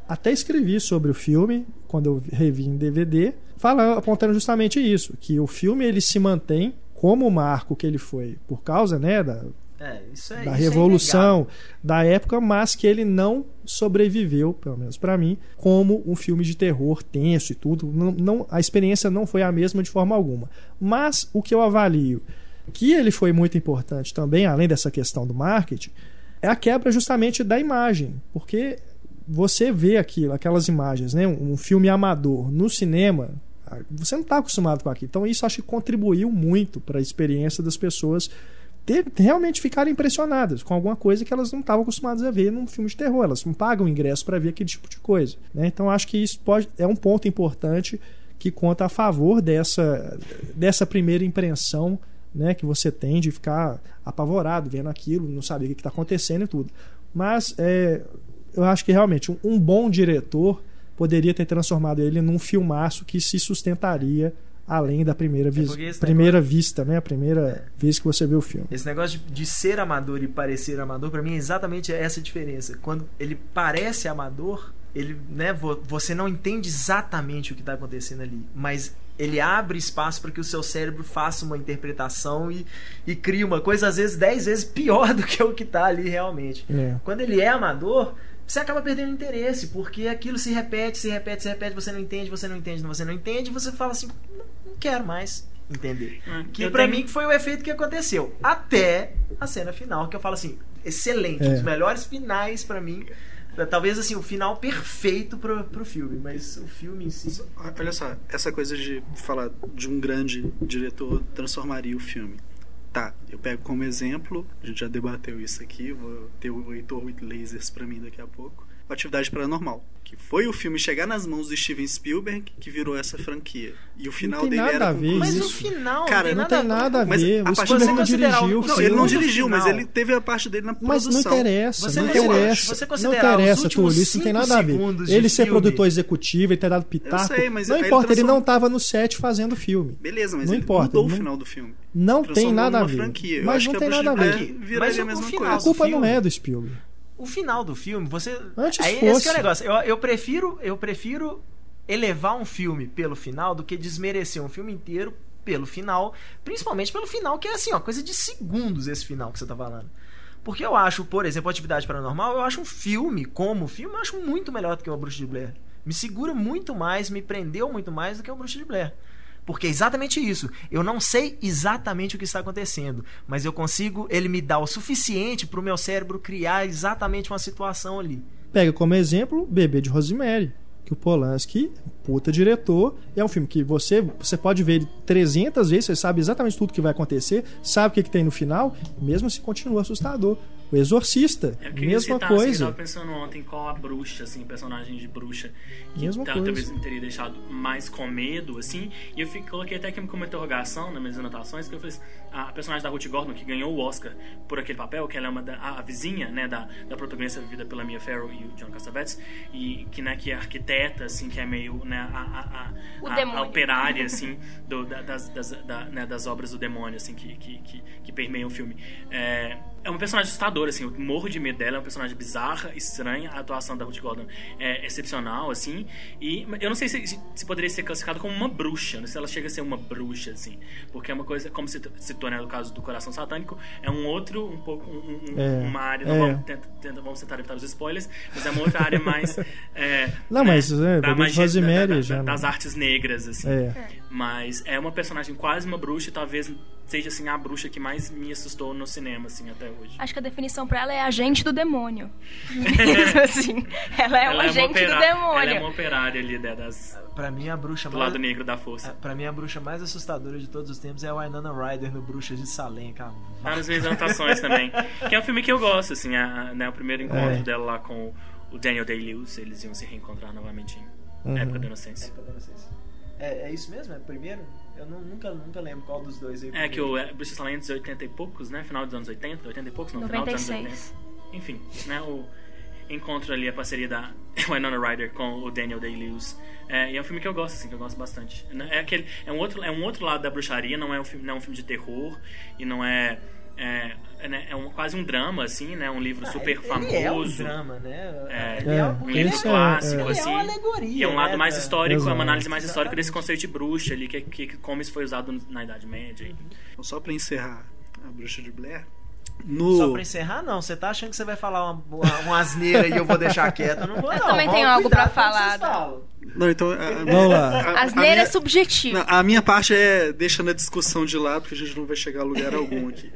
Até escrevi sobre o filme quando eu revi em DVD, falando, apontando justamente isso, que o filme ele se mantém como o marco que ele foi por causa, né, da, É, isso é, da isso é revolução da época, mas que ele não sobreviveu, pelo menos para mim, como um filme de terror tenso e tudo. Não, não- a experiência não foi a mesma de forma alguma. Mas o que eu avalio que ele foi muito importante também, além dessa questão do marketing, é a quebra justamente da imagem, porque você vê aquilo, aquelas imagens, né, um, um filme amador no cinema, ah, você não está acostumado com aquilo. Então isso acho que contribuiu muito para a experiência das pessoas ter, realmente ficarem impressionadas com alguma coisa que elas não estavam acostumadas a ver num filme de terror. Elas não pagam ingresso para ver aquele tipo de coisa. Né? Então acho que isso pode, é um ponto importante que conta a favor dessa, dessa primeira impressão né, que você tem de ficar apavorado vendo aquilo, não saber o que está acontecendo e tudo. Mas é, eu acho que realmente um, um bom diretor poderia ter transformado ele num filmaço que se sustentaria além da primeira, vis É primeira negócio... vista, né? A primeira vez que você vê o filme. Esse negócio de, de ser amador e parecer amador, para mim é exatamente essa diferença. Quando ele parece amador, ele, né, você não entende exatamente o que está acontecendo ali, mas ele abre espaço para que o seu cérebro faça uma interpretação e, e crie uma coisa às vezes dez vezes pior do que o que está ali realmente. É. Quando ele é amador, você acaba perdendo interesse, porque aquilo se repete, se repete, se repete, você não entende, você não entende, você não entende, e você fala assim, não quero mais entender. Hum, que para tenho- mim foi o efeito que aconteceu. Até a cena final, que eu falo assim, excelente, É. um dos melhores finais pra mim. Talvez assim, o final perfeito pro, pro filme, mas o filme em si. Olha só, essa coisa de falar de um grande diretor transformaria o filme. Tá, eu pego como exemplo, a gente já debateu isso aqui, vou ter o Heitor with Lasers pra mim daqui a pouco. O Atividade Paranormal, que foi o filme chegar nas mãos do Steven Spielberg que virou essa franquia. E o final tem dele nada era a. Mas o isso. final Cara, Não tem nada a Mas ver. a O partir Spielberg não dirigiu o- o Não, filme. ele não dirigiu, mas ele teve a parte dele na Mas não produção. interessa, Você não interessa. você não interessa, Túlio, isso não tem nada a ver. Ele ser filme- produtor executivo, ele ter dado pitaco, sei, mas não ele importa, ele não estava no set fazendo o filme. Beleza, mas Não ele importa, mudou não- o final do filme. Não tem nada a ver. franquia. Mas não que tem nada a ver. Blair mas viraria o- a mesma o culpa não é do Spielberg. O final do filme, você. Antes aí, fosse. Esse que é o negócio. Eu, eu prefiro, eu prefiro elevar um filme pelo final do que desmerecer um filme inteiro pelo final. Principalmente pelo final, que é assim, ó, coisa de segundos esse final que você tá falando. Porque eu acho, por exemplo, Atividade Paranormal, eu acho um filme, como filme, eu acho muito melhor do que o A Bruxa de Blair. Me segura muito mais, me prendeu muito mais do que o Bruxa de Blair. Porque é exatamente isso. Eu não sei exatamente o que está acontecendo, mas eu consigo, ele me dá o suficiente para o meu cérebro criar exatamente uma situação ali. Pega como exemplo Bebê de Rosemary, que o Polanski, puta diretor, é um filme que você você pode ver ele 300 vezes, você sabe exatamente tudo que vai acontecer, sabe o que, que tem no final, mesmo assim continua assustador. O Exorcista, Eu queria mesma citar, Assim, eu coisa. tava pensando ontem qual a bruxa, assim, personagem de bruxa que Mesma ta- coisa. talvez me teria deixado mais com medo, assim. E eu fico, coloquei até aqui como interrogação nas minhas anotações, que eu falei assim, a personagem da Ruth Gordon, que ganhou o Oscar por aquele papel, que ela é uma da, a, a vizinha, né, da, da protagonista vivida pela Mia Farrow e o John Cassavetes, e que, né, que é arquiteta, assim, que é meio, né, a, a, a, operária, assim, do, da- das, das, da- né, das obras do demônio, assim, que, que, que, que permeiam o filme. É, é uma personagem assustadora, assim, eu morro de medo dela, é uma personagem bizarra, estranha, a atuação da Ruth Gordon é excepcional, assim, e eu não sei se, se poderia ser classificado como uma bruxa, não sei se ela chega a ser uma bruxa, assim, porque é uma coisa, como se citou, né, no caso do Coração Satânico, é um outro, um pouco, um- um- É, uma área, não é. vamos, tenta, tenta- vamos tentar evitar os spoilers, mas é uma outra área mais... é, Não, né, mas, é, da magia- da- da- já não- das artes negras, assim. É. Mas é uma personagem quase uma bruxa e talvez seja assim a bruxa que mais me assustou no cinema assim até hoje. Acho que a definição pra ela é agente do demônio. Mesmo assim. Ela é um Ela agente do demônio. Ela é uma operária ali né, das, Pra mim, a bruxa do mais. lado negro da força. Pra mim, a bruxa mais assustadora de todos os tempos é a Winona Ryder no Bruxas de Salem, cara. Tá nas minhas anotações também. Que é um filme que eu gosto, assim, a, né, o primeiro encontro É. dela lá com o Daniel Day-Lewis, eles iam se reencontrar novamente em Uhum. época da inocência. É, é isso mesmo? É o primeiro? Eu não- nunca, nunca lembro qual dos dois aí. É que o é, Bruxa Salem é dos 80 e poucos, né? Final dos anos 80, 80 e poucos, não, final dos anos 80. 96. Enfim, né, o encontro ali, a parceria da Winona Ryder com o Daniel Day-Lewis. É, e é um filme que eu gosto, assim, que eu gosto bastante. É, aquele, é, um outro, é um outro lado da bruxaria, não é um filme, não é um filme de terror e não é... É, é, né, é um, quase um drama, assim, né? Um livro Ah, super ele- famoso. Ele é um drama, né? É, ele É, é, um livro é- clássico, é. assim. Ele é uma alegoria, E é um lado né, mais histórico, é uma análise mais histórica desse conceito de bruxa ali, que, que, que como isso foi usado na Idade Média. Então, só pra encerrar a Bruxa de Blair. Só No... pra encerrar, não. Você tá achando que você vai falar uma, uma, uma asneira e eu vou deixar quieto? Eu não vou, Eu não. também Vamos tenho algo pra falar. Não, então. A, Vamos lá. a- a Asneira minha- é subjetivo. Não, a minha parte é deixando a discussão de lado, porque a gente não vai chegar a lugar algum aqui.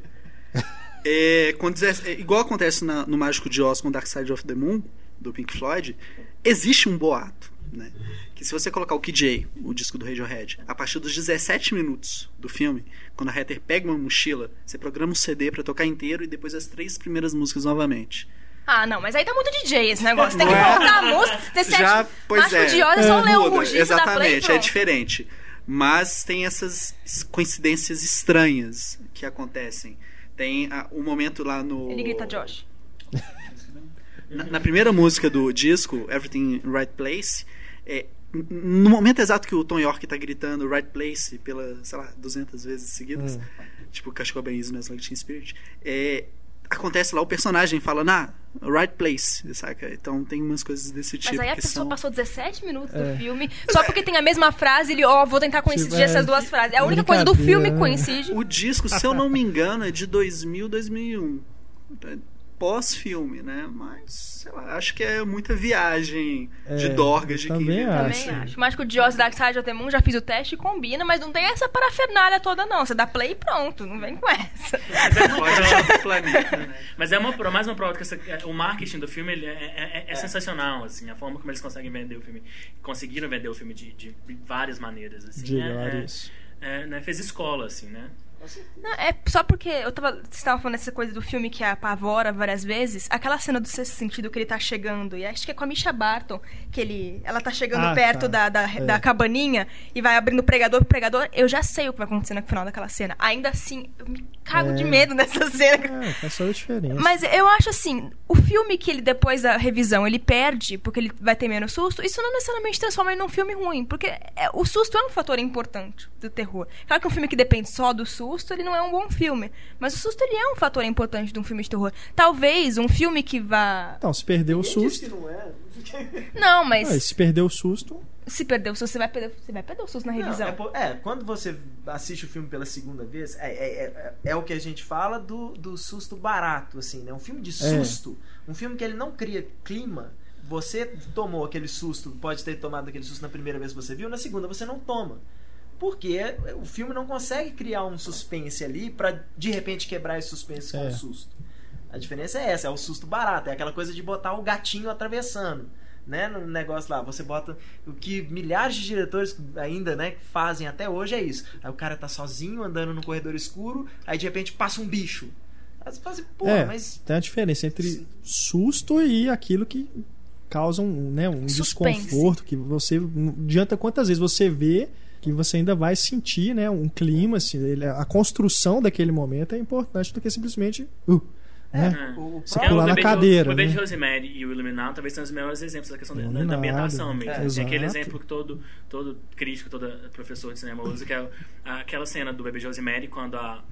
É, quando é, igual acontece na- no Mágico de Oz com Dark Side of the Moon, do Pink Floyd, existe um boato né? Que se você colocar o KJ, o disco do Radiohead, a partir dos 17 minutos do filme, quando a Heather pega uma mochila, você programa um CD para tocar inteiro e depois as três primeiras músicas novamente. Ah, não, mas aí tá muito DJ esse negócio. Tem que é? voltar a música. 17 Já, pois Macho é. Odiosa é só ler o rugido Exatamente, é diferente. Mas tem essas coincidências estranhas que acontecem. Tem ah, um momento lá no. Ele grita Josh. Na, na primeira música do disco, Everything in Right Place, é, no momento exato que o Tom York tá gritando Right Place pela, sei lá, 200 vezes seguidas, tipo Cachorro Ben Smells Like Teen Spirit, é, acontece lá o personagem falando, ah, Right Place, saca? Então tem umas coisas desse tipo Mas aí a que pessoa são... passou 17 minutos É. do filme só porque tem a mesma frase, ele, ó, vou tentar coincidir Tipo, é, essas duas frases. É a única coisa do filme que né? coincide. O disco, se eu não me engano, é de 2000, 2001. Pós-filme, né? Mas, sei lá, acho que é muita viagem de É, dorgas de também quem acho. Também acho. Mágico de Oz Dark Side of the Moon, já fiz o teste e combina, mas não tem essa parafernália toda, não. Você dá play e pronto, não vem com essa. Mas é, outro planeta, né? mas é uma, mais uma prova que essa- é, o marketing do filme ele é, é- é- é sensacional, assim, a forma como eles conseguem vender o filme. Conseguiram vender o filme de, de várias maneiras, assim. Diga, é, é, Larissa. é, né, fez escola, assim, né? Não, é só porque eu tava. Você estava falando essa coisa do filme que apavora várias vezes. Aquela cena do sexto sentido que ele tá chegando, e acho que é com a Misha Barton, que ele. Ela tá chegando Ah, perto tá. da, da, É. da cabaninha e vai abrindo pregador pro pregador. Eu já sei o que vai acontecer no final daquela cena. Ainda assim, eu me cago É. de medo nessa cena. É, faz toda a diferença. Mas eu acho assim, o filme que ele, depois da revisão, ele perde, porque ele vai ter menos susto, isso não necessariamente transforma ele num filme ruim, porque é- o susto é um fator importante do terror. Claro que um filme que depende só do susto, ele não é um bom filme. Mas o susto, ele é um fator importante de um filme de terror. Talvez um filme que vá... Então, se perder o susto. não é. Não, mas Ah, se perder o susto. se perder o susto, você vai perder, você vai perder o susto na revisão. Não, é, é, quando você assiste o filme pela segunda vez, é, é, é, é o que a gente fala do, do susto barato, assim, né? Um filme de É. susto, um filme que ele não cria clima. Você tomou aquele susto, pode ter tomado aquele susto na primeira vez que você viu, na segunda você não toma. Porque o filme não consegue criar um suspense ali pra de repente quebrar esse suspense com É. o susto. A diferença é essa, é o susto barato, é aquela coisa de botar o gatinho atravessando. Né, no negócio lá, você bota o que milhares de diretores ainda, né, fazem até hoje é isso. Aí o cara tá sozinho andando no corredor escuro, aí de repente passa um bicho. Aí você fala assim, pô, é, mas tem a diferença entre susto e aquilo que causa um, né, um Suspense. desconforto que você não adianta quantas vezes você vê que você ainda vai sentir né, um clima assim, ele- a construção daquele momento é importante do que simplesmente uh, né? o, o Você É, pular o na de- cadeira, O Bebê de né? Rosemary e o Iluminado talvez sejam os melhores exemplos da questão da- ambientação mesmo. é, Tem aquele exato. exemplo que todo, todo crítico, todo professor de cinema usa, que é aquela cena do Bebê de Rosemary quando a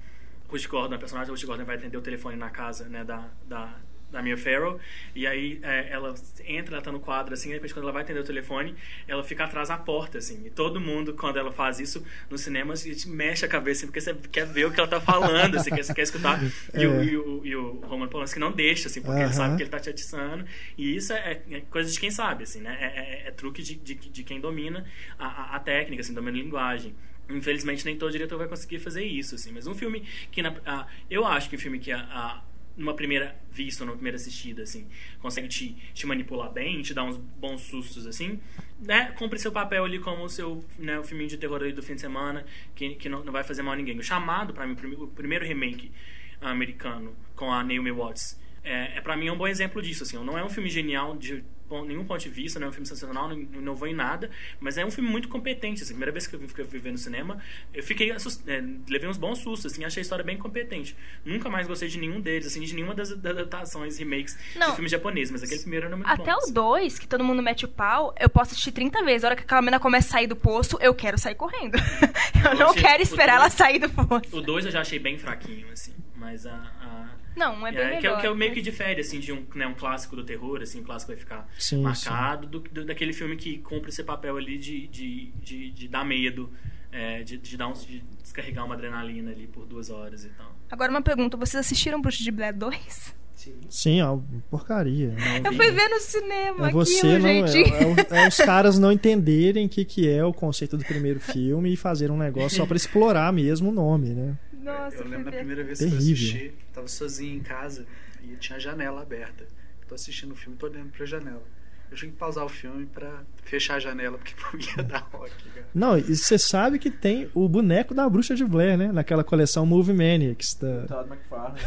Ruth Gordon, a personagem da Ruth Gordon vai atender o telefone na casa né, da, da, da Mia Farrow e aí é, ela entra, ela tá no quadro assim, e de repente quando ela vai atender o telefone ela fica atrás da porta assim, e todo mundo quando ela faz isso nos cinemas mexe a cabeça porque você quer ver o que ela tá falando assim, você quer escutar e, o, É. e, o, e o Roman Polanski não deixa assim, porque ele Aham. sabe que ele tá te atiçando e isso é, é coisa de quem sabe assim, né? é, é- é truque de, de, de quem domina a, a, a técnica assim, domina a linguagem Infelizmente, nem todo diretor vai conseguir fazer isso, assim. Mas um filme que... Na, a- eu acho que um filme que... A- numa primeira vista, numa primeira assistida, assim, consegue te, te manipular bem, te dar uns bons sustos, assim, né? Cumpre seu papel ali como o seu, né, o filminho de terror ali do fim de semana, que, que não, não vai fazer mal a ninguém. O Chamado, pra mim, o prime- o primeiro remake americano com a Naomi Watts, é, é para mim é um bom exemplo disso, assim. Não é um filme genial de nenhum ponto de vista, não é um filme sensacional, não, não inovou em nada, mas é um filme muito competente, assim. Primeira vez que eu vi, que eu vi ver no cinema, eu fiquei assust... é, levei uns bons sustos, assim, achei a história bem competente. Nunca mais gostei de nenhum deles, assim, de nenhuma das adaptações, remakes Não. de filmes japoneses, mas aquele primeiro era muito Até bom. o assim. 2, que todo mundo mete o pau, eu posso assistir 30 vezes. A hora que aquela menina começa a sair do poço, eu quero sair correndo. eu não achei- quero o esperar dois- ela sair do poço. O 2 eu já achei bem fraquinho, assim, mas a... a... Não, é bem É, que, é, melhor. que é meio que difere, assim, de um, né, um clássico do terror, assim, um clássico vai ficar Sim, marcado, do, do- daquele filme que cumpre esse papel ali de, de, de, de dar medo, é, de, de, dar uns, de descarregar uma adrenalina ali por duas horas e tal. Agora uma pergunta, vocês assistiram Bruxa de Blair 2? Sim. Sim, é uma porcaria. Eu fui ver no cinema É você aquilo, não, é, gente. é o- é os caras não entenderem o que, que é o conceito do primeiro filme e fazer um negócio só pra explorar mesmo o nome, né? Nossa, eu lembro da primeira vez que eu Terrível. assisti, tava sozinho em casa e tinha a janela aberta. Tô assistindo o filme, tô olhando pra janela. Eu tinha que pausar o filme pra fechar a janela, porque não ia dar rock, cara. Não, e você sabe que tem o boneco da bruxa de Blair, né? Naquela coleção Movie Maniacs. Da... Todd McFarlane.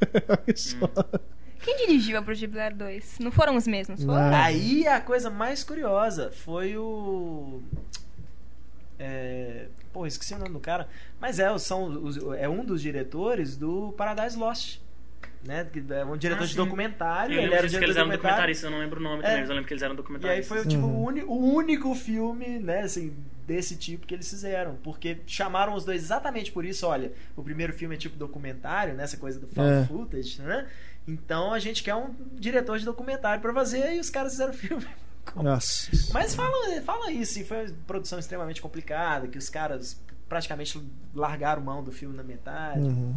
Só. Quem dirigiu a Bruxa de Blair 2? Não foram os mesmos, foram? Não. Aí a coisa mais curiosa foi o. É... Pô, esqueci o nome do cara. Mas é, são, os- é um dos diretores do Paradise Lost. Né? Que É um diretor Ah, de documentário. Eu ele era disso que eles eram documentaristas, eu não lembro o nome É. também, mas eu lembro que eles eram E aí documentaristas. foi tipo, Uhum. o, uni- o único filme, né, assim, desse tipo que eles fizeram. Porque chamaram os dois exatamente por isso. Olha, o primeiro filme é tipo documentário, né? Essa coisa do found É. footage, né? Então a gente quer um diretor de documentário pra fazer e os caras fizeram o filme. Nossa. Mas fala, fala isso, e foi uma produção extremamente complicada, que os caras praticamente largaram mão do filme na metade. Uhum.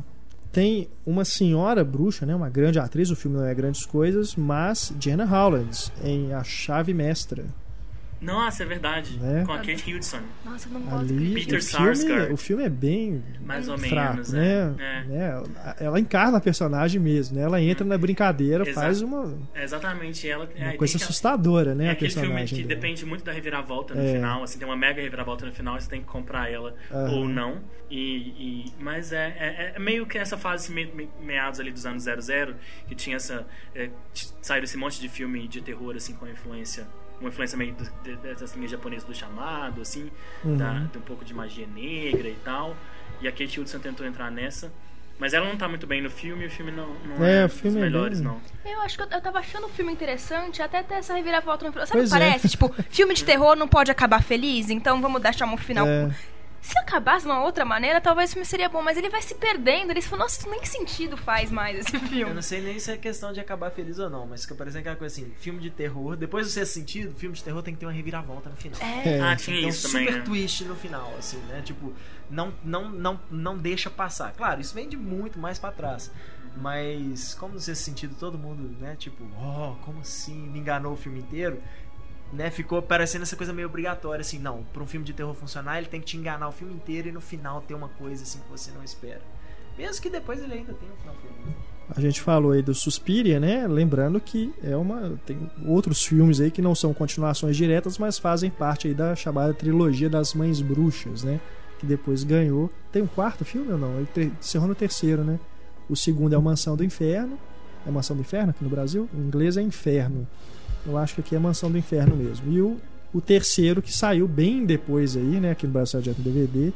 Tem uma senhora bruxa, né? Uma grande atriz, o filme não é grandes coisas, mas Jenna Howlands em A Chave Mestra. Nossa, é verdade. Né? Com a Kate Hudson. Nossa, eu não gosto Ali, Peter o filme, o filme é bem Mais ou fraco, menos, né? é. né? Ela encarna a personagem mesmo, né? Ela entra na brincadeira, Exato. faz uma, É exatamente ela. é, uma tem coisa assustadora, né? É a aquele filme personagem que dela. depende muito da reviravolta no É. final, assim, tem uma mega reviravolta no final, você tem que comprar ela Aham. ou não. E, e- mas é, é, é meio que essa fase me, me- meados ali dos anos 00, que tinha essa. É, saiu esse monte de filme de terror, assim, com influência. Uma influência meio do, de, dessas linhas japonesas do chamado, assim, Uhum. da, de um pouco de magia negra e tal. E a Kate Hudson tentou entrar nessa. Mas ela não tá muito bem no filme, e o filme não, não É, é, o filme dos é melhores, bem- não. Eu acho que eu, eu tava achando o filme interessante até ter essa reviravolta no final. Sabe o que é. parece? Tipo, filme de terror não pode acabar feliz, então vamos deixar um final. É. Se acabasse de uma outra maneira, talvez o filme seria bom, mas ele vai se perdendo. Eles falam, nossa, isso nem que sentido faz mais esse Eu filme. não sei nem se é questão de acabar feliz ou não, mas fica parecendo aquela coisa assim, filme de terror, depois do sexto sentido, filme de terror tem que ter uma reviravolta no final. É. É. Ah, tinha Tem um também, super né? twist no final, assim, né? Tipo, não, não, não, não deixa passar. Claro, isso vem de muito mais pra trás. Mas, como no sexto sentido todo mundo, né? Tipo, oh, como assim? Me enganou o filme inteiro. Né, ficou parecendo essa coisa meio obrigatória, assim, não, pra um filme de terror funcionar, ele tem que te enganar o filme inteiro e no final ter uma coisa assim que você não espera. Mesmo que depois ele ainda tenha um final feliz. A gente falou aí do Suspiria, né? Lembrando que é uma tem outros filmes aí que não são continuações diretas, mas fazem parte aí da chamada trilogia das Mães Bruxas, né? Que depois ganhou. Tem um quarto filme ou não? Ele encerrou no terceiro, né? O segundo é o Mansão do Inferno. É Mansão do Inferno aqui no Brasil? Em inglês é Inferno. Eu acho que aqui é Mansão do Inferno mesmo. E o, o terceiro que saiu bem depois aí, né? Aqui no Brasil direto no DVD,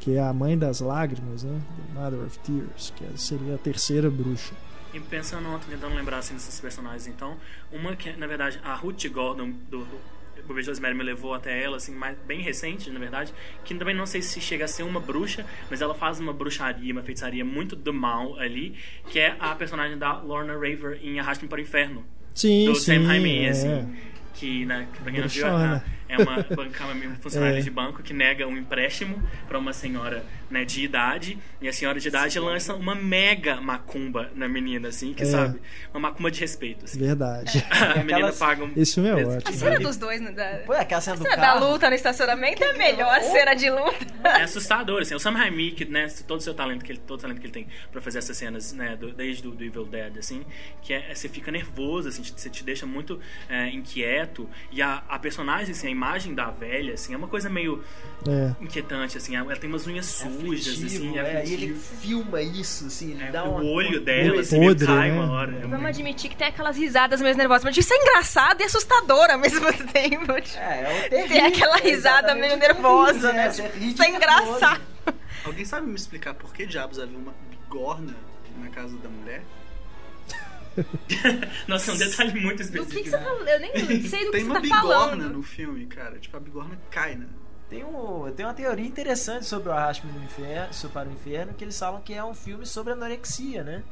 que é a Mãe das Lágrimas, né? The Mother of Tears, que seria a terceira bruxa. E pensando ontem, tentando lembrar assim desses personagens, então, uma que, na verdade, a Ruth Gordon do Bobby Rosemary me levou até ela, assim, mais, bem recente, na verdade, que também não sei se chega a ser uma bruxa, mas ela faz uma bruxaria, uma feitiçaria muito do mal ali, que é a personagem da Lorna Raver em Arraste-me para o Inferno, Sim, do sim. Sam Raimi, é. assim. Que, né, que pra quem não viu. É é uma, banca- uma funcionária É. de banco que nega um empréstimo para uma senhora né, de idade. E a senhora de idade lança uma mega macumba na menina, assim, que É. sabe? Uma macumba de respeito, assim. Verdade. A menina aquelas- paga um. Esse filme é preço. A ótimo. cena dos dois, né? Da, Pô, é aquela cena a do cena da carro. luta no estacionamento é a melhor cena de luta. É assustador, assim. O Sam Raimi, que, né, todo o seu talento que ele, todo o talento que ele tem pra fazer essas cenas, né, do- desde do, do Evil Dead, assim, que é, você fica nervoso, assim, você te deixa muito é, inquieto. E a, a personagem, assim, imagem da velha, assim, é uma coisa meio É. inquietante, assim. Ela tem umas unhas sujas, assim, é, é e ele filma isso, assim, ele É, dá o uma, olho uma dela, assim, podre, cai né? uma hora. É Vamos muito- admitir que tem aquelas risadas meio nervosas, mas isso é engraçado e assustador ao mesmo tempo. É, é terrível, Tem aquela é risada meio nervosa, né? De Isso é engraçado. Alguém sabe me explicar por que diabos havia uma bigorna na casa da mulher? Nossa, é um detalhe muito Do específico. que, que você tá? Eu nem sei do que Tem você uma tá bigorna falando. no filme, cara. Tipo, a bigorna cai, né? Tem, um, tem uma teoria interessante sobre o Arraste-me no Inferno, para o Inferno, que eles falam que é um filme sobre anorexia, né?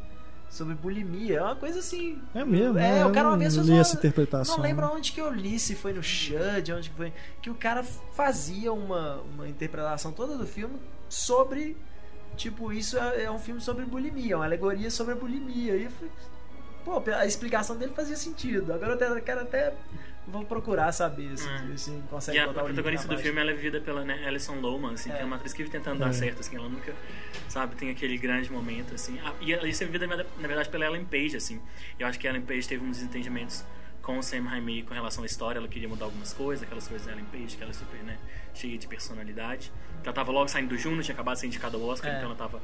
Sobre bulimia. É uma coisa assim. É mesmo, É, né? o cara Eu uma vez fez uma- essa interpretação. Não lembro onde que eu li, se foi no Shud, onde que foi. Que o cara fazia uma, uma interpretação toda do filme sobre. Tipo, isso é, é um filme sobre bulimia, uma alegoria sobre a bulimia. E eu falei, pô, a explicação dele fazia sentido. Agora eu até- quero até. Vou procurar saber se, Hum. se consegue E a, a protagonista do filme ela é vivida pela né, Alison Lohman, assim, É. que é uma atriz que vive tentando É. dar certo, assim, ela nunca, sabe, tem aquele grande momento, assim. Ah, e ela- isso é vivida, na verdade, pela Ellen Page, assim. Eu acho que a Ellen Page teve uns desentendimentos com o Sam Raimi com relação à história. Ela queria mudar algumas coisas, aquelas coisas da Ellen Page, que ela é super, né, cheia de personalidade. Ela tava logo saindo do Juno, tinha acabado de ser indicada ao Oscar, É. então ela tava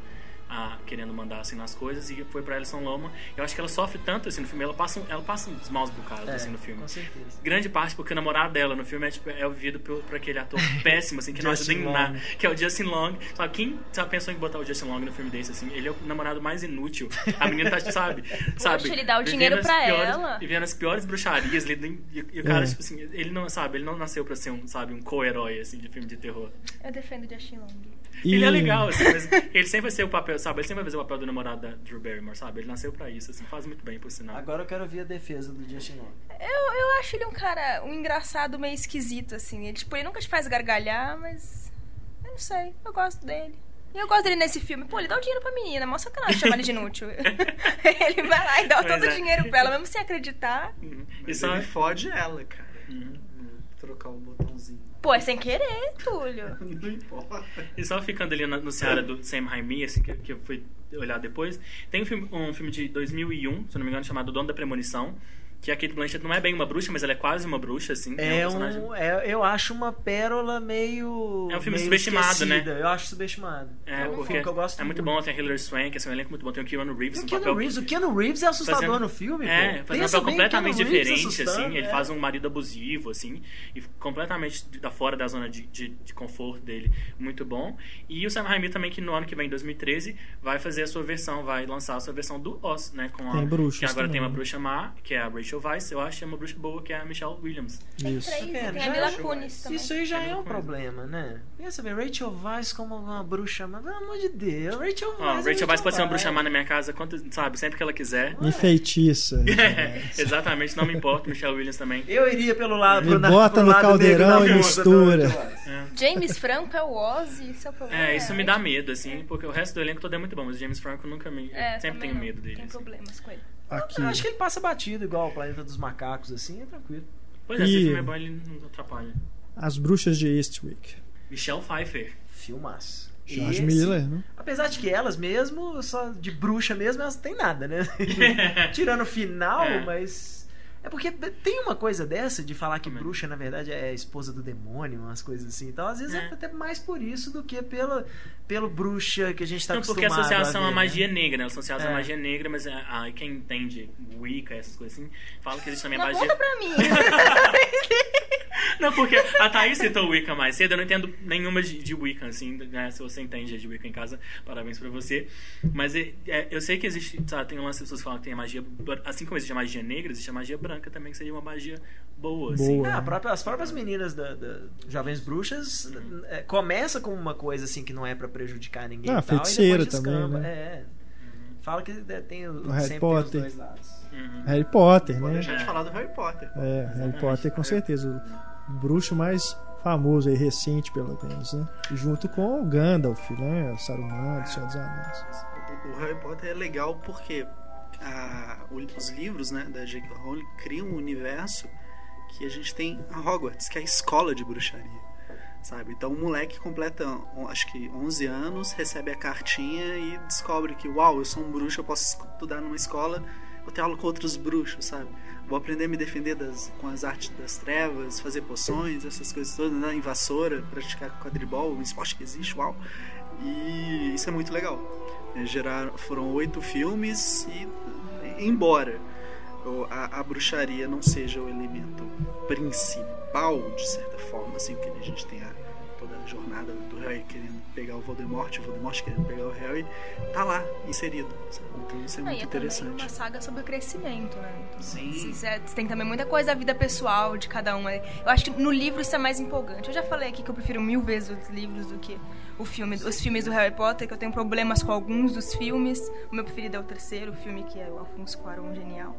ah, querendo mandar assim nas coisas e foi pra Alison Loma. Eu acho que ela sofre tanto assim no filme, ela passa, ela passa uns maus bocados É, assim no filme. Com certeza. Grande parte porque o namorado dela no filme é, tipo, é vivido por, por aquele ator péssimo, assim, que não ajuda em nada. Que é o Justin Long. Sabe, quem sabe, pensou em botar o Justin Long no filme desse, assim? Ele é o namorado mais inútil. A menina tá, tipo, sabe? sabe ele dá o dinheiro piores- ela. Vivendo as piores bruxarias. Ele, e, e o cara, É. tipo assim, ele não, sabe, ele não nasceu pra ser um, sabe, um co-herói, assim, de filme de terror. Eu defendo o Justin Long. E- Ele é legal, assim, mas ele sempre vai ser o papel, sabe? Ele sempre vai fazer o papel do namorado da Drew Barrymore, sabe? Ele nasceu pra isso, assim, faz muito bem, por sinal. Agora eu quero ouvir a defesa do Justin Long. Eu, eu acho ele um cara, um engraçado meio esquisito, assim. Ele, tipo, ele nunca te faz gargalhar, mas. Eu não sei, eu gosto dele. E eu gosto dele nesse filme. Pô, ele dá o dinheiro pra menina, mó sacanagem chamar ele de inútil. ele vai lá e dá Pois todo é. o dinheiro pra ela, mesmo sem acreditar. Uhum. E Mas só- ele fode ela, cara. Uhum. Trocar o botãozinho. Pô, é sem querer, Túlio. Não importa. E só ficando ali no Seara do Sam Raimi, assim, que, que eu fui olhar depois, tem um filme, um filme de 2001, se eu não me engano, chamado O Dono da Premonição, que a Kate Blanchett não é bem uma bruxa, mas ela é quase uma bruxa, assim. É personagem- um, é, eu acho uma pérola meio. É um filme meio subestimado, né? esquecida. Eu acho subestimado. É, um porque filme que eu gosto é muito bom, tem a Hilary Swank, assim, um elenco muito bom, tem o Keanu Reeves, E um o Keanu papel... Reeves, o Keanu Reeves é assustador fazendo- no filme, É, pô. fazendo um papel completamente diferente, assim. Ele é. faz um marido abusivo, assim, e completamente da fora da zona de, de, de conforto dele. Muito bom. E o Sam Raimi também, que no ano que vem, 2013, vai fazer a sua versão, vai lançar a sua versão do Oz, né? Com a, Tem bruxas Que agora também. tem uma bruxa má, que é a Rachel Weisz, eu acho, e uma bruxa boa, que é a Michelle Williams. Isso. Três, É, tem já a Mila acho- Kunis também. Isso aí já É é um problema, né? Pensa bem, Rachel Weisz como uma bruxa, mas pelo amor de Deus, Rachel Weisz. é Rachel Weisz pode ser uma bruxa má na minha casa, quanto, sabe, sempre que ela quiser. Enfeitiça. Exatamente, não me importa, Michelle Williams também. Eu iria pelo lado Me na- bota no lado caldeirão e mistura. do Rachel Weisz. James Franco é o Ozzy, isso é o problema. É, isso me dá medo, assim, porque o resto do elenco todo é muito bom, mas o James Franco nunca me. eu É, sempre tenho medo dele. Tem problemas com ele. Aqui. Eu acho que ele passa batido igual o Planeta dos Macacos, assim, é tranquilo. Pois é, E- se o filme é bom, ele não atrapalha. As Bruxas de Eastwick. Michelle Pfeiffer. Filmaço. George Esse- Miller, né? Apesar de que elas mesmo, só de bruxa mesmo, elas não têm nada, né? Tirando o final, É. mas. É porque tem uma coisa dessa de falar que é? bruxa, na verdade, é esposa do demônio, umas coisas assim. Então, às vezes, é, É. até mais por isso do que pela, pelo bruxa que a gente tá não, porque a acostumado associação a à ver, magia né? negra, né? Elas são associadas à É. magia negra, mas ah, ah, quem entende Wicca, essas coisas assim, fala que existe também a Não magia. conta pra mim. Não, porque a Thaís citou Wicca mais cedo, eu não entendo nenhuma de, de Wicca, assim, né? Se você entende de Wicca em casa, parabéns pra você. Mas é, é, eu sei que existe, sabe, tem um lance de pessoas que falam que tem a magia, assim como existe a magia negra, existe a magia branca também, que seria uma magia boa, assim. Boa. Ah, a própria- as próprias meninas da, da Jovens Bruxas é, começa com uma coisa assim que não é pra prejudicar ninguém. Ah, e tal, feiticeira e também, né? É. Fala que é, tem o, O Harry sempre Potter. tem os dois lados. Harry Potter, Pode né? deixar de falar do Harry Potter. É, Harry Potter com certeza. O bruxo mais famoso aí, recente pelo menos, né? Junto com o Gandalf, né? O Saruman, Senhor dos Anéis. O, Harry Potter é legal porque a- os livros né, da J.K. Rowling criam um universo que a gente tem a Hogwarts, que é a escola de bruxaria. Sabe? Então o moleque completa, um, acho que 11 anos, recebe a cartinha e descobre que, uau, eu sou um bruxo, eu posso estudar numa escola, vou ter aula com outros bruxos, sabe? Vou aprender a me defender das, com as artes das trevas, fazer poções, essas coisas todas, né? em vassoura, praticar quadribol, um esporte que existe, uau. E isso é muito legal. É, Geraram, foram oito filmes e, embora a, a bruxaria não seja o elemento principal, de certa forma, assim, porque a gente tem a jornada do Harry querendo pegar o Voldemort, o Voldemort querendo pegar o Harry, tá lá, inserido. sabe? Então isso é Ah, muito e é interessante. uma saga sobre o crescimento, né? Então, Sim. é, tem também muita coisa da vida pessoal de cada um. Eu acho que no livro isso é mais empolgante. Eu já falei aqui que eu prefiro mil vezes os livros do que o filme, os filmes do Harry Potter, que eu tenho problemas com alguns dos filmes. O meu preferido é o terceiro filme, que é o Alfonso Cuarón genial.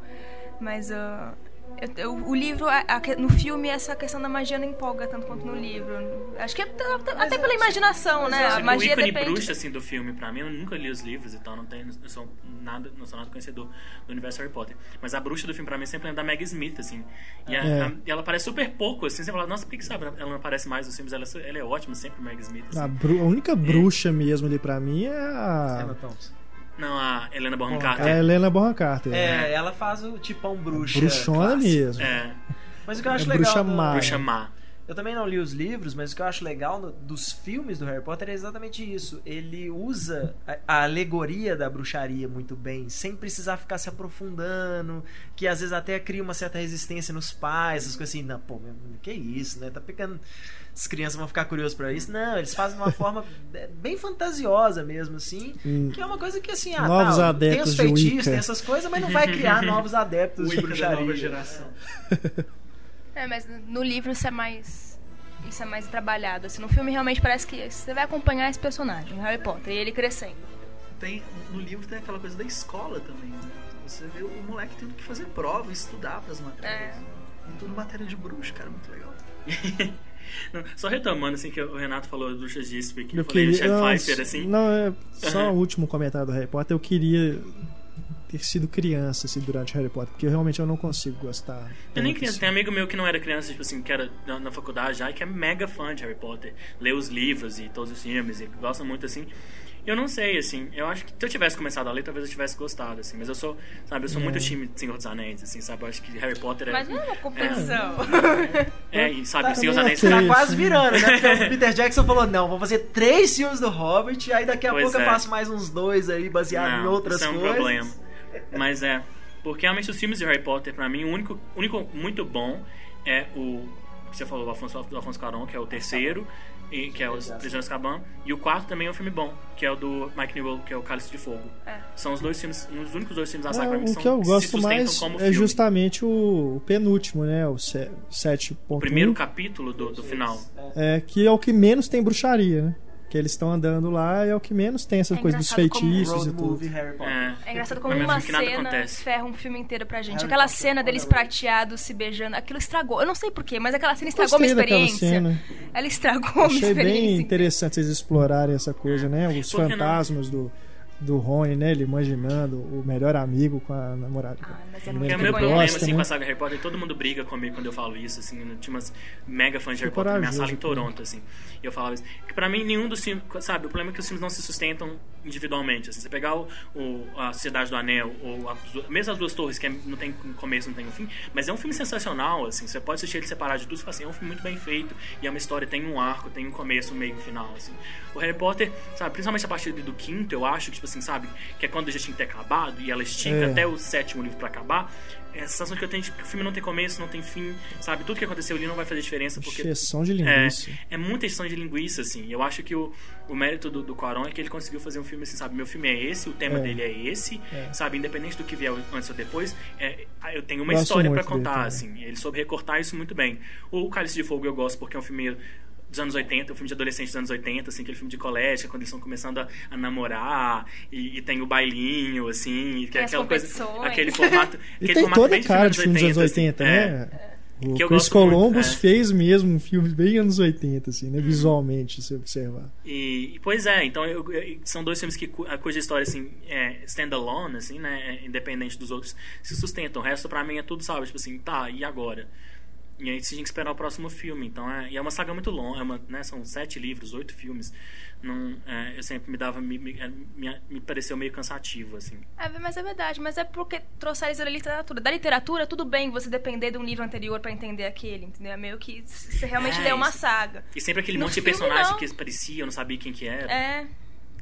Mas ah, eu- eu- o livro, a- a no filme, essa questão da magia não empolga tanto quanto no livro. Acho que é até, até pela imaginação, né? A magia o ícone depende. bruxa assim, do filme, pra mim, eu nunca li os livros e tal, não, tenho, não, sou nada, não sou nada conhecedor do universo Harry Potter. Mas a bruxa do filme, pra mim, sempre lembra da Meg Smith, assim. E, a- É. a- e ela aparece super pouco, assim. Você fala, nossa, por que, que sabe? ela não aparece mais nos filmes? Ela, é ela é ótima, sempre Meg Smith. Assim. A, bru- a única bruxa mesmo ali pra mim é Emma a. Thompson. Não, a Helena Bonham A Carter. Helena Bonham Carter. É, ela faz o tipão bruxa. Bruxona clássico. mesmo. É, Mas o que eu acho É legal. bruxa do- má. Bruxa Má. Eu também não li os livros, mas o que eu acho legal no- dos filmes do Harry Potter é exatamente isso. Ele usa a, a alegoria da bruxaria muito bem, sem precisar ficar se aprofundando, que às vezes até cria uma certa resistência nos pais, essas coisas assim, não, pô, que isso, né? Tá pegando. As crianças vão ficar curiosas pra isso. Não, eles fazem de uma forma é, bem fantasiosa mesmo, assim. Hum. Que é uma coisa que, assim, ah, Novos tá, adeptos tem de os feitiços, tem essas coisas, mas não vai criar novos adeptos de da nova bruxaria. geração. É, mas no livro isso é mais. Isso é mais trabalhado. Assim, no filme realmente parece que você vai acompanhar esse personagem, o Harry Potter, e ele crescendo. Tem, no livro tem aquela coisa da escola também, né? Você vê o moleque tendo que fazer prova, estudar pras matérias. É. E tudo matéria de bruxo, cara, muito legal. Não, Só retomando, assim, que o Renato falou do Eastwick, que eu, Eu falei do queria. Não, Pfeiffer, assim. não, é só o último comentário do Harry Potter. Eu queria ter sido criança assim, durante Harry Potter, porque realmente eu não consigo gostar. Eu nem criança, assim. tem amigo meu que não era criança, tipo assim, que era na, na faculdade já, e que é mega fã de Harry Potter. Lê os livros e todos os filmes e gosta muito, assim. Eu não sei, assim, eu acho que se eu tivesse começado a ler, talvez eu tivesse gostado, assim. Mas eu sou, sabe, eu sou muito time de Senhor dos Anéis, assim, sabe? Eu acho que Harry Potter é... Mas não é uma competição. É, e sabe, Tá, Senhor dos Anéis... que tá quase virando, né? Porque o Peter Jackson falou: não, vou fazer três filmes do Hobbit, aí daqui a Pois pouco eu é. faço mais uns dois aí, baseado em Não, outras isso é um coisas. problema. Mas é, porque realmente os filmes de Harry Potter, pra mim, o único, único muito bom é o que você falou do Afonso, do Afonso Cuarón, que é o terceiro, e, que é o de Azkaban, e o quarto também é um filme bom, que é o do Mike Newell, que é o Cálice de Fogo. É. São os dois filmes, os únicos dois filmes da É, saga mim o são, que eu se gosto sustentam mais como é filme. justamente o, o penúltimo, né? O se- 7.1. o primeiro capítulo do, do final. É, que é o que menos tem bruxaria, né? Que eles estão andando lá e é o que menos tem essas É coisas dos feitiços e tudo. movie Harry Potter. É, É engraçado como é um uma cena acontece. ferra um filme inteiro pra gente. Harry Aquela Potter, cena deles olha, prateados se beijando, aquilo estragou. Eu não sei porquê, mas aquela cena estragou minha experiência. cena. Ela estragou minha Achei experiência. bem interessante vocês explorarem essa coisa, né? Os Por que não? fantasmas do, do Rony, né? Ele imaginando o melhor amigo com a namorada. Ah, mas é muito o que meu problema, gosta, assim, né? com a saga Harry Potter, todo mundo briga comigo quando eu falo isso, assim, eu tinha umas mega fãs de Harry Potter na minha sala em. Toronto, assim, e eu falava isso. Que pra mim, nenhum dos filmes, sabe, o problema é que os filmes não se sustentam individualmente, assim, você pegar o, o- a Cidade do Anel, ou a, mesmo as duas torres, que é- não tem começo, não tem fim, mas é um filme sensacional, assim, você pode assistir ele separado de tudo, você fala assim, é um filme muito bem feito, e é uma história, tem um arco, tem um começo, um meio e um final, assim. O Harry Potter, sabe, principalmente a partir do quinto, eu acho, que, tipo assim, sabe, que é quando já tinha que ter acabado, e ela estica É. até o sétimo livro pra acabar, é a sensação que eu tenho de que o filme não tem começo, não tem fim, sabe? Tudo que aconteceu ali não vai fazer diferença, porque Exceção de é, linguiça. é muita exceção de linguiça, assim. Eu acho que o, o mérito do, do Quaron é que ele conseguiu fazer um filme assim, sabe? Meu filme é esse, o tema É. dele é esse, É. sabe? Independente do que vier antes ou depois, é, eu tenho uma Gosto história dele contar, assim. Ele soube recortar isso muito bem. O Cálice de Fogo eu gosto porque é um filme dos anos 80, um filme de adolescente dos anos 80, assim, aquele filme de colégio, quando eles estão começando a, a namorar, e, e tem o bailinho, assim, que é aquela coisa, aquele formato, E aquele tem formato toda bem a cara de filme dos anos assim. 80, É. né? O Que Chris gosto muito, Columbus é. fez mesmo um filme bem anos 80, assim, né? Visualmente, se observar. E, pois é, então eu- eu- são dois filmes que a cuja história assim é standalone, assim, né, é independente dos outros, se sustentam. O resto pra mim é tudo, sabe, tipo assim, tá, e agora? E aí você tem que esperar o próximo filme. Então é, e é uma saga muito longa, é uma, né, são sete livros, oito filmes. Não, é, eu sempre me dava, me, me, é, me, pareceu meio cansativo, assim. É, mas é verdade, mas é porque trouxeram isso da literatura. Da literatura, tudo bem você depender de um livro anterior pra entender aquele, entendeu? É meio que você realmente É, lê uma saga. E sempre aquele No monte de personagem não. que parecia, eu não sabia quem que era. É.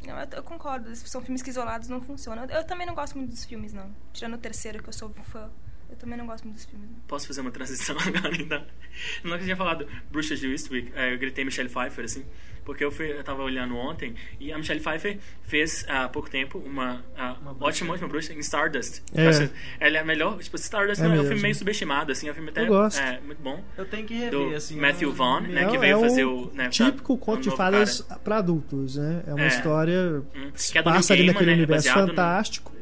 Eu, eu concordo, são filmes que isolados não funcionam. Eu, eu também não gosto muito dos filmes, não. Tirando o terceiro, que eu sou fã. Eu também não gosto muito dos filmes. não. Posso fazer uma transição agora, então? Não que eu tinha falado Bruxas de Eastwick, é, eu gritei Michelle Pfeiffer, assim, porque eu, fui, eu tava olhando ontem e a Michelle Pfeiffer fez há pouco tempo uma, Uma ótima, ótima bruxa em Stardust. É. Acho- Ela é a melhor, tipo, Stardust É é, um filme meio subestimado, assim, é um filme até Eu gosto. é, muito bom. Eu tenho que rever, Do assim. Matthew Vaughn, né, que veio é fazer o. Né, típico tá- conto o de fadas para adultos, né? É uma É. história Hum, que é do passa ali naquele né, universo baseado no- fantástico,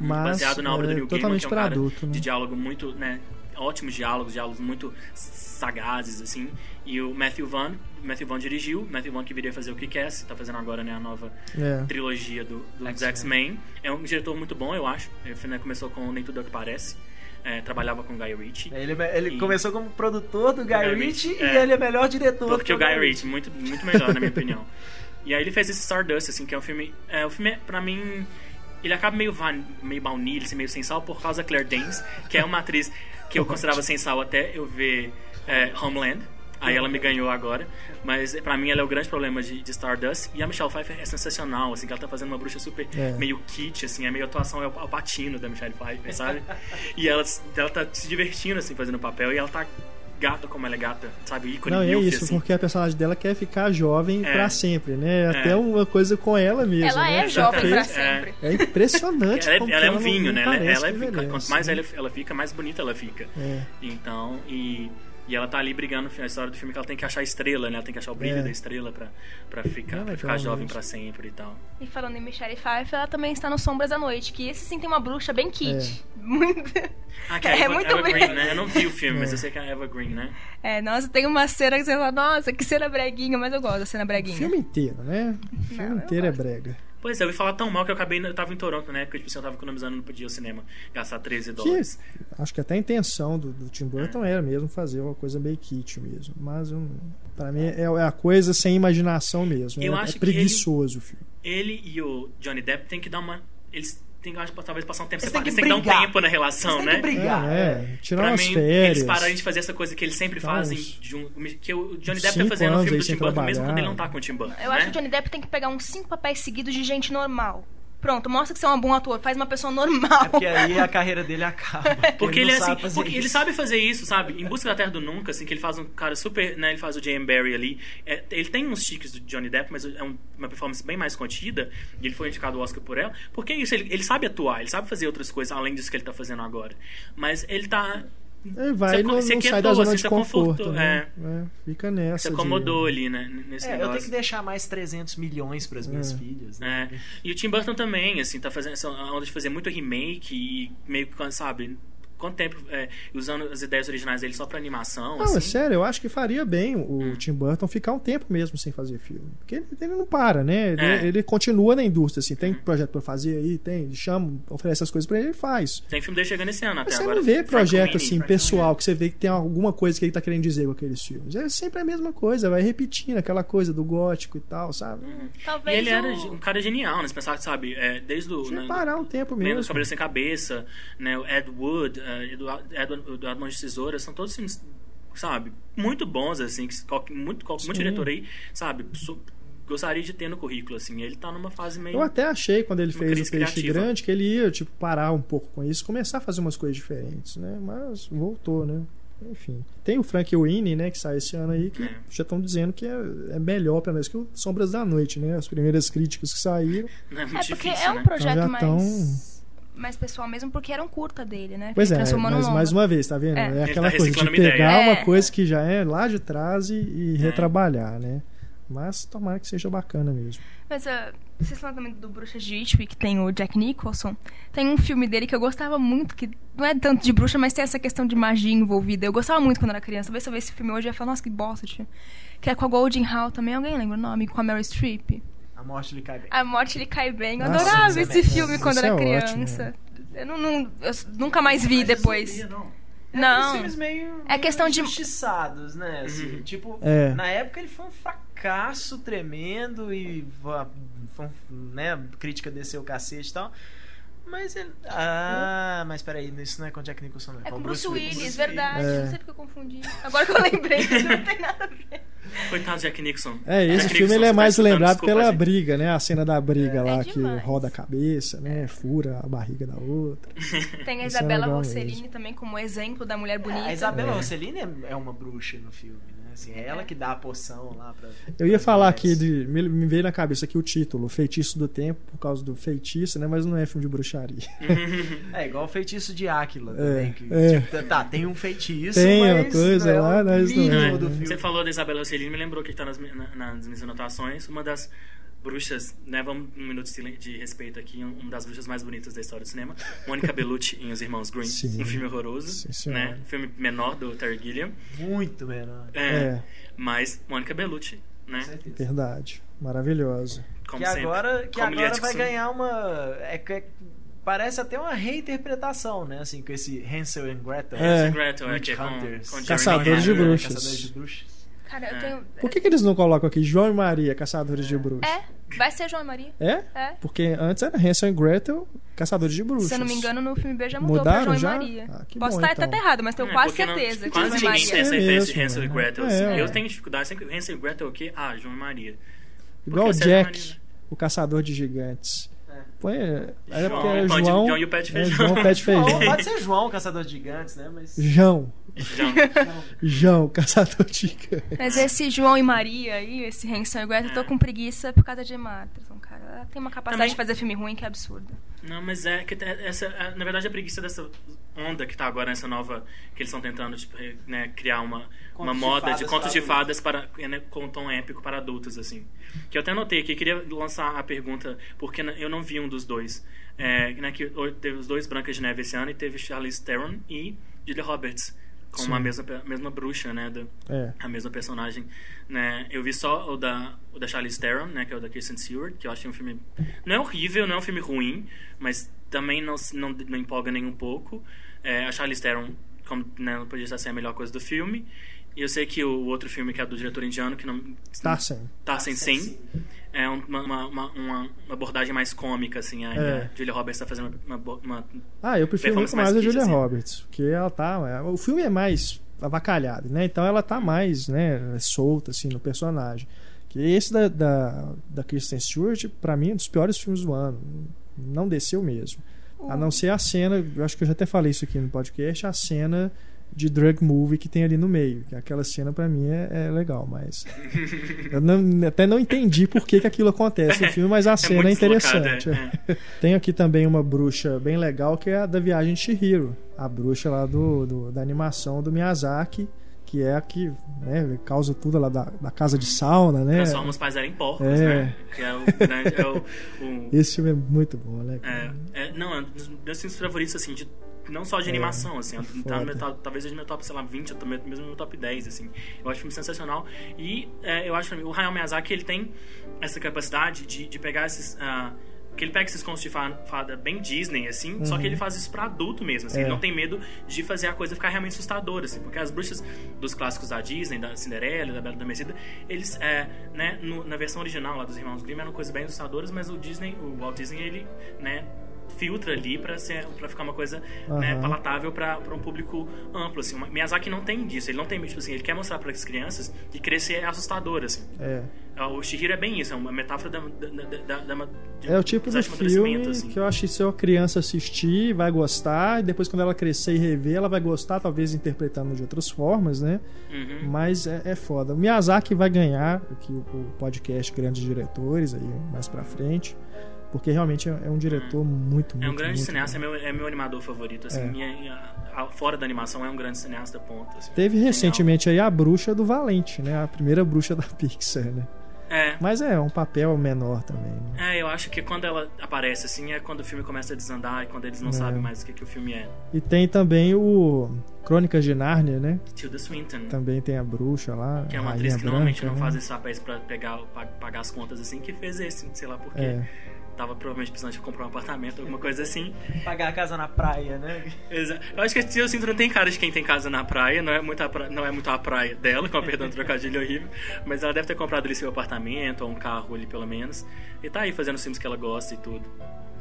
mas baseado na obra é do Neil Gaiman, totalmente que é um cara adulto, né? de diálogo muito, né, ótimos diálogos, diálogos muito sagazes, assim. E o Matthew Vaughn, Matthew Vaughn dirigiu, Matthew Vaughn que viria fazer o Kick-Ass, tá fazendo agora, né, a nova É. trilogia do, do X-Men. É um diretor muito bom, eu acho. Ele né, começou com Nem Tudo é o que Parece. É, trabalhava com Guy Ritchie. Ele, ele E- começou como produtor do Guy, Guy Ritchie Ritchie, e é. ele é melhor diretor Porque o que Guy Ritchie, muito, muito melhor, na minha opinião. E aí ele fez esse Stardust, assim, que é um filme... É, o filme, é, pra mim... ele acaba meio, van, meio baunilha, assim, meio sem sal por causa da Claire Danes, que é uma atriz que eu considerava sem sal até eu ver é, Homeland. Aí ela me ganhou agora. Mas pra mim ela é o grande problema de, de Stardust. E a Michelle Pfeiffer é sensacional, assim, que ela tá fazendo uma bruxa super É. meio kit, assim, é meio atuação é o, o patino da Michelle Pfeiffer, sabe? e ela, ela tá se divertindo, assim, fazendo o papel. E ela tá gata como ela é gata, sabe? Ícone Não, é milf, isso, assim. porque a personagem dela quer ficar jovem É. pra sempre, né? Até É. uma coisa com ela mesma. Ela né? é jovem Porque pra É. sempre. É impressionante. Ela, é- como ela que é um vinho, né? Ela, ela é- que fica- quanto mais né? ela, ela fica, mais bonita ela fica. É. Então, e, e ela tá ali brigando na história do filme que ela tem que achar a estrela, né? Ela tem que achar o brilho É. da estrela pra, pra, ficar, É pra ficar jovem pra sempre e tal. E falando em Michelle Pfeiffer, ela também está no Sombras da Noite, que esse sim tem uma bruxa bem kit. Muito. Ah, que É, é, Eva, muito Eva. Green, né? Eu não vi o filme, mas É. eu sei que é a Eva Green, né? É, nossa, tem uma cena que você fala, nossa, que cena breguinha, mas eu gosto da cena O breguinha. filme inteiro, né? O filme Não, inteiro é gosto. brega. Pois é, eu ouvi falar tão mal que eu acabei. Eu tava em Toronto na época, tipo assim, eu tava economizando, não podia ir ao cinema gastar 13 dólares. Acho que até a intenção do, do Tim Burton era mesmo fazer uma coisa meio kit mesmo. Mas um, para mim é, é a coisa sem imaginação mesmo. Eu é, acho é que preguiçoso o filme. Ele e o Johnny Depp tem que dar uma. Eles que, acho, talvez, passar um tempo separado. Eles que têm que dar um tempo na relação, né? têm que brigar. É, é, tirar Pra umas mim, férias. eles pararem de fazer essa coisa que eles sempre Tá fazem. de um- que o Johnny Depp tá fazendo no filme do Tim Burton, mesmo quando ele não tá com o Tim Burton. Eu né? acho que o Johnny Depp tem que pegar uns cinco papéis seguidos de gente normal. Pronto, mostra que você é um bom ator, faz uma pessoa normal. É porque aí a carreira dele acaba. Porque ele, não é assim, sabe fazer porque ele isso. sabe fazer isso, sabe? Em Busca da Terra do Nunca, assim, que ele faz um cara super, né? Ele faz o Jane Barry ali. É, ele tem uns tiques do Johnny Depp, mas é um- uma performance bem mais contida. E ele foi indicado ao Oscar por ela. Porque é isso, ele, ele sabe atuar, ele sabe fazer outras coisas além disso que ele tá fazendo agora. Mas ele tá. Ele vai Você- não, você não sai quietou, da zona de você conforto. né? É, fica nessa. Se de- acomodou ali, né? Nesse É, eu tenho que deixar mais 300 milhões pras minhas É. filhas. Né? É. E o Tim Burton também, assim, tá fazendo essa onda de fazer muito remake e meio que, sabe, quanto tempo é, usando as ideias originais dele só pra animação, Não, assim. é sério, eu acho que faria bem o Hum. Tim Burton ficar um tempo mesmo sem fazer filme. Porque ele, ele não para, né? Ele, É. ele continua na indústria, assim. Tem Uhum. projeto pra fazer aí, tem, ele chama, oferece as coisas pra ele, ele faz. Tem filme dele chegando esse ano até Mas você agora. não vê projeto assim, Frank pessoal, que você vê que tem alguma coisa que ele tá querendo dizer com aqueles filmes. É sempre a mesma coisa, vai repetindo aquela coisa do gótico e tal, sabe? E Talvez ele era um cara genial, né? Você pensar, sabe, é, desde o... Né, parar um tempo mesmo. Cabelo Sem Cabeça, né? O Ed Wood, eh, Eduardo, Eduardo, Eduardo Mãos de Tesoura, são todos filmes, sabe, muito bons, assim, que qualquer, muito, qualquer, muito Sim. diretor aí, sabe, gostaria de ter no currículo, assim. Ele tá numa fase meio... Eu até achei, quando ele fez o Peixe criativa. Grande, que ele ia, tipo, parar um pouco com isso, começar a fazer umas coisas diferentes, né? Mas voltou, né? Enfim. Tem o Frank Winnie, né, que sai esse ano aí, que É. já estão dizendo que é, é melhor, pelo menos, que o Sombras da Noite, né? As primeiras críticas que saíram. Não é muito É porque difícil, é um né? projeto Então já mais, tão- mais pessoal mesmo, porque era um curta dele, né? Pois é, transformou num mas longa. mais uma vez, tá vendo? É. É, Ele aquela tá coisa de pegar ideia. uma É. coisa que já é lá de trás e, e É. retrabalhar, né? Mas tomara que seja bacana mesmo. Mas ah, vocês falam também do Bruxas de Eastwick, que tem o Jack Nicholson. Tem um filme dele que eu gostava muito, que não é tanto de bruxa, mas tem essa questão de magia envolvida. Eu gostava muito quando era criança. Talvez se eu ver esse filme hoje, eu ia falar, nossa, que bosta, tio. Que é com a Goldie Hawn também. Alguém lembra o nome? Com a Meryl Streep. A morte lhe cai bem. A Morte Lhe Cai Bem. Eu Nossa, adorava é esse filme quando Isso era é criança. Eu, não, não- eu nunca mais vi depois. É Não. filmes meio, É meio questão de- injustiçados, né? Assim, Uhum. Tipo, É. na época ele foi um fracasso tremendo e foi né, a crítica desceu o cacete e tal. Mas ele. Ah, mas peraí, isso não é com Jack Nicholson, não. É com o Bruce Willis, Bruce verdade. É. Não sei porque eu confundi. Agora que eu lembrei, não tem nada a ver. Coitado do Jack Nixon. É, esse Jack filme Nicholson, ele é tá mais lembrado desculpa, pela gente. briga, né? A cena da briga É lá que demais. roda a cabeça, né? Fura a barriga da outra. Tem a é Isabela Rossellini também como exemplo da mulher bonita. A Isabela É. Rossellini é- é uma bruxa no filme, né? Assim, é ela que dá a poção lá pra. Eu ia falar aqui, de, me, me veio na cabeça aqui o título, Feitiço do Tempo, por causa do feitiço, né? Mas não é filme de bruxaria. É igual o feitiço de Áquila É, também. que, é. tipo, tá, tem um feitiço, Tem uma mas coisa não é lá, o mas não é. do filme. Você falou da Isabela Rossellini, me lembrou que está nas, na- nas minhas anotações. Uma das bruxas, né? Vamos um minuto de respeito aqui. um- Uma das bruxas mais bonitas da história do cinema. Mônica Bellucci em Os Irmãos Green. Sim. Um filme horroroso, Sim, né? Filme menor do Terry Gilliam. Muito menor. É, É, Mas Mônica Bellucci, né? certeza. verdade. Maravilhosa. Como que sempre. agora, que Como agora vai ganhar uma. É, que- é- parece até uma reinterpretação, né? Assim, com esse Hansel and Gretel. É. Gretel, é, que é com, com Caçadores de Renner. bruxas. Caçadores de bruxas. Cara, eu É. tenho. Por que, que eles não colocam aqui João e Maria, Caçadores de Bruxas? É, vai ser João e Maria. É? É. Porque antes era Hansel e Gretel, Caçadores de Bruxas. Se eu não me engano, no filme B já mudou Mudaram pra João já? e Maria. Ah, que Posso bom, estar então. até errado, mas tenho É, quase porque não- certeza que quase João e ninguém tem Maria. essa É referência de mesmo, Hansel e né? Gretel. É, assim. é. Eu tenho dificuldade sempre. Hansel e Gretel é o quê? Ah, João e Maria. Igual o Porque Sérgio Jack, Maria- o Caçador de Gigantes. Põe, era João, porque era João, João e o pé de é, feijão. João Pé de João, Feijão. pode ser João, caçador de gigantes, né? Mas. João, João. João, Caçador de Gigantes. Mas esse João e Maria aí, esse Hansel e Gretel, eu tô com preguiça por causa de Matterson, cara. Ela tem uma capacidade Também- de fazer filme ruim que é absurda. Não, mas é que é- essa, é, na verdade a preguiça dessa onda que tá agora nessa nova que eles estão tentando tipo, né, criar uma, uma Contos moda de contos de fadas para né, com tom épico para adultos assim. Que eu até anotei aqui, queria lançar a pergunta porque né, eu não vi um dos dois. É, né, que teve os dois Brancas de Neve esse ano e teve Charlize Theron e Julia Roberts com Sim. uma mesma mesma bruxa, né, do, É. a mesma personagem, né? Eu vi só o da o da Charlize Theron, né, que é o da Kristen Stewart, que eu achei um filme não é horrível, não é um filme ruim, mas também não não, não empolga nem um pouco. É, a Charlize Theron, como né, não podia ser a melhor coisa do filme. E eu sei que o outro filme que é do diretor indiano, que não Tarzan. Tarzan Sim, é um- uma, uma, uma, uma abordagem mais cômica, assim. A, É. a Julia Roberts está fazendo uma, uma, Ah, eu prefiro muito mais, mais a Julia assim. Roberts, porque ela tá. é, O filme é mais avacalhado, né? Então ela tá mais, né, solta assim no personagem. Que esse da, da, da Kristen Stewart, pra mim, é um dos piores filmes do ano. Não desceu mesmo. A não ser a cena, eu acho que eu já até falei isso aqui no podcast, a cena de drug movie que tem ali no meio. Que aquela cena pra mim é, é legal, mas eu não- até não entendi por que, que aquilo acontece no filme, mas a cena é, muito deslocada, interessante. é. Tem aqui também uma bruxa bem legal que é a da Viagem de Chihiro, a bruxa lá do, do- da animação do Miyazaki, que é a que né, causa tudo lá da, da casa de sauna, né? transforma os pais em porcos, É. né? Que é o grande. É o, o- Esse filme é muito bom, né? É, é, não, é um dos meus filmes favoritos, assim, de, não só de animação, assim, tá no É, meu top- talvez seja meu top, sei lá, 20, ou também- mesmo no meu top 10, assim. Eu acho o filme sensacional. E é, eu acho o Hayao Miyazaki, ele tem essa capacidade de, de pegar esses... ah, que ele pega esses contos de fa- fada bem Disney, assim, só que ele faz isso pra adulto mesmo, assim. Uhum. É. Ele não tem medo de fazer a coisa ficar realmente assustadora, assim. Porque as bruxas dos clássicos da Disney, da Cinderela, da Bela Adormecida, eles, é, né, no- na versão original lá dos Irmãos Grimm eram coisas bem assustadoras, mas o Disney, o Walt Disney, ele, né, filtra ali pra ficar uma coisa né, Aham. palatável pra, pra um público amplo, assim. Miyazaki não tem disso, ele não tem, tipo assim, ele quer mostrar para as crianças que crescer é assustador, assim. É. O Shihiro é bem isso, é uma metáfora da... da, da, da, É o tipo de filme assim. que eu acho que se a criança assistir, vai gostar, e depois quando ela crescer e rever, ela vai gostar, talvez interpretando de outras formas, né? Uhum. Mas é, é foda. O Miyazaki vai ganhar aqui o, o podcast Grandes Diretores aí mais pra frente, porque realmente é, é um diretor muito, muito É um grande muito cineasta, é meu, é meu animador favorito, assim. É. Minha- a- a- fora da animação, é um grande cineasta, ponto. Assim. Teve Genial. recentemente aí a bruxa do Valente, né? A primeira bruxa da Pixar, né? É, Mas é um papel menor também, né? é, eu acho que quando ela aparece, assim, é quando o filme começa a desandar e quando eles não É. sabem mais o que, que o filme é. E tem também o Crônicas de Nárnia, né? Tilda Swinton. Também tem a bruxa lá. Que é uma atriz que normalmente Branca, não né? faz esses papéis pra pegar, pa- pagar as contas assim, que fez esse, sei lá porquê. É. Tava provavelmente precisando de comprar um apartamento, alguma coisa assim. Pagar a casa na praia, né? Exa- Eu acho que a Tilda Swinton não tem cara de quem tem casa na praia, não é muito a, pra... não é muito a praia dela, com a perdão do trocadilho horrível, mas ela deve ter comprado ali seu apartamento, ou um carro ali pelo menos, e tá aí fazendo os filmes que ela gosta e tudo.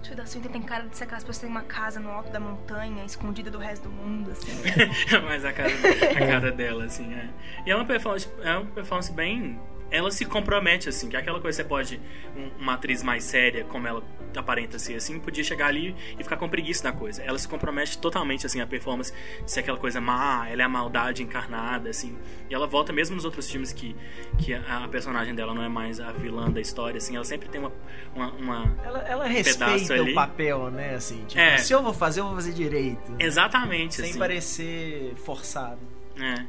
Tilda Swinton tem cara de ser aquelas pessoas que têm uma casa no alto da montanha, escondida do resto do mundo, assim. Mas a cara, a cara dela, assim, é. E é uma performance, é uma performance bem. Ela se compromete, assim, que é aquela coisa que você pode. um- uma atriz mais séria, como ela aparenta ser, assim, podia chegar ali e ficar com preguiça da coisa. Ela se compromete totalmente, assim, a performance de ser aquela coisa má, ela é a maldade encarnada, assim. E ela volta mesmo nos outros filmes que, que a, a personagem dela não é mais a vilã da história, assim, ela sempre tem uma. uma, uma- Ela, ela Pedaço respeita ali. o papel, né? Assim, tipo, É. se eu vou fazer, eu vou fazer direito. Exatamente, Sem assim. parecer forçado. É.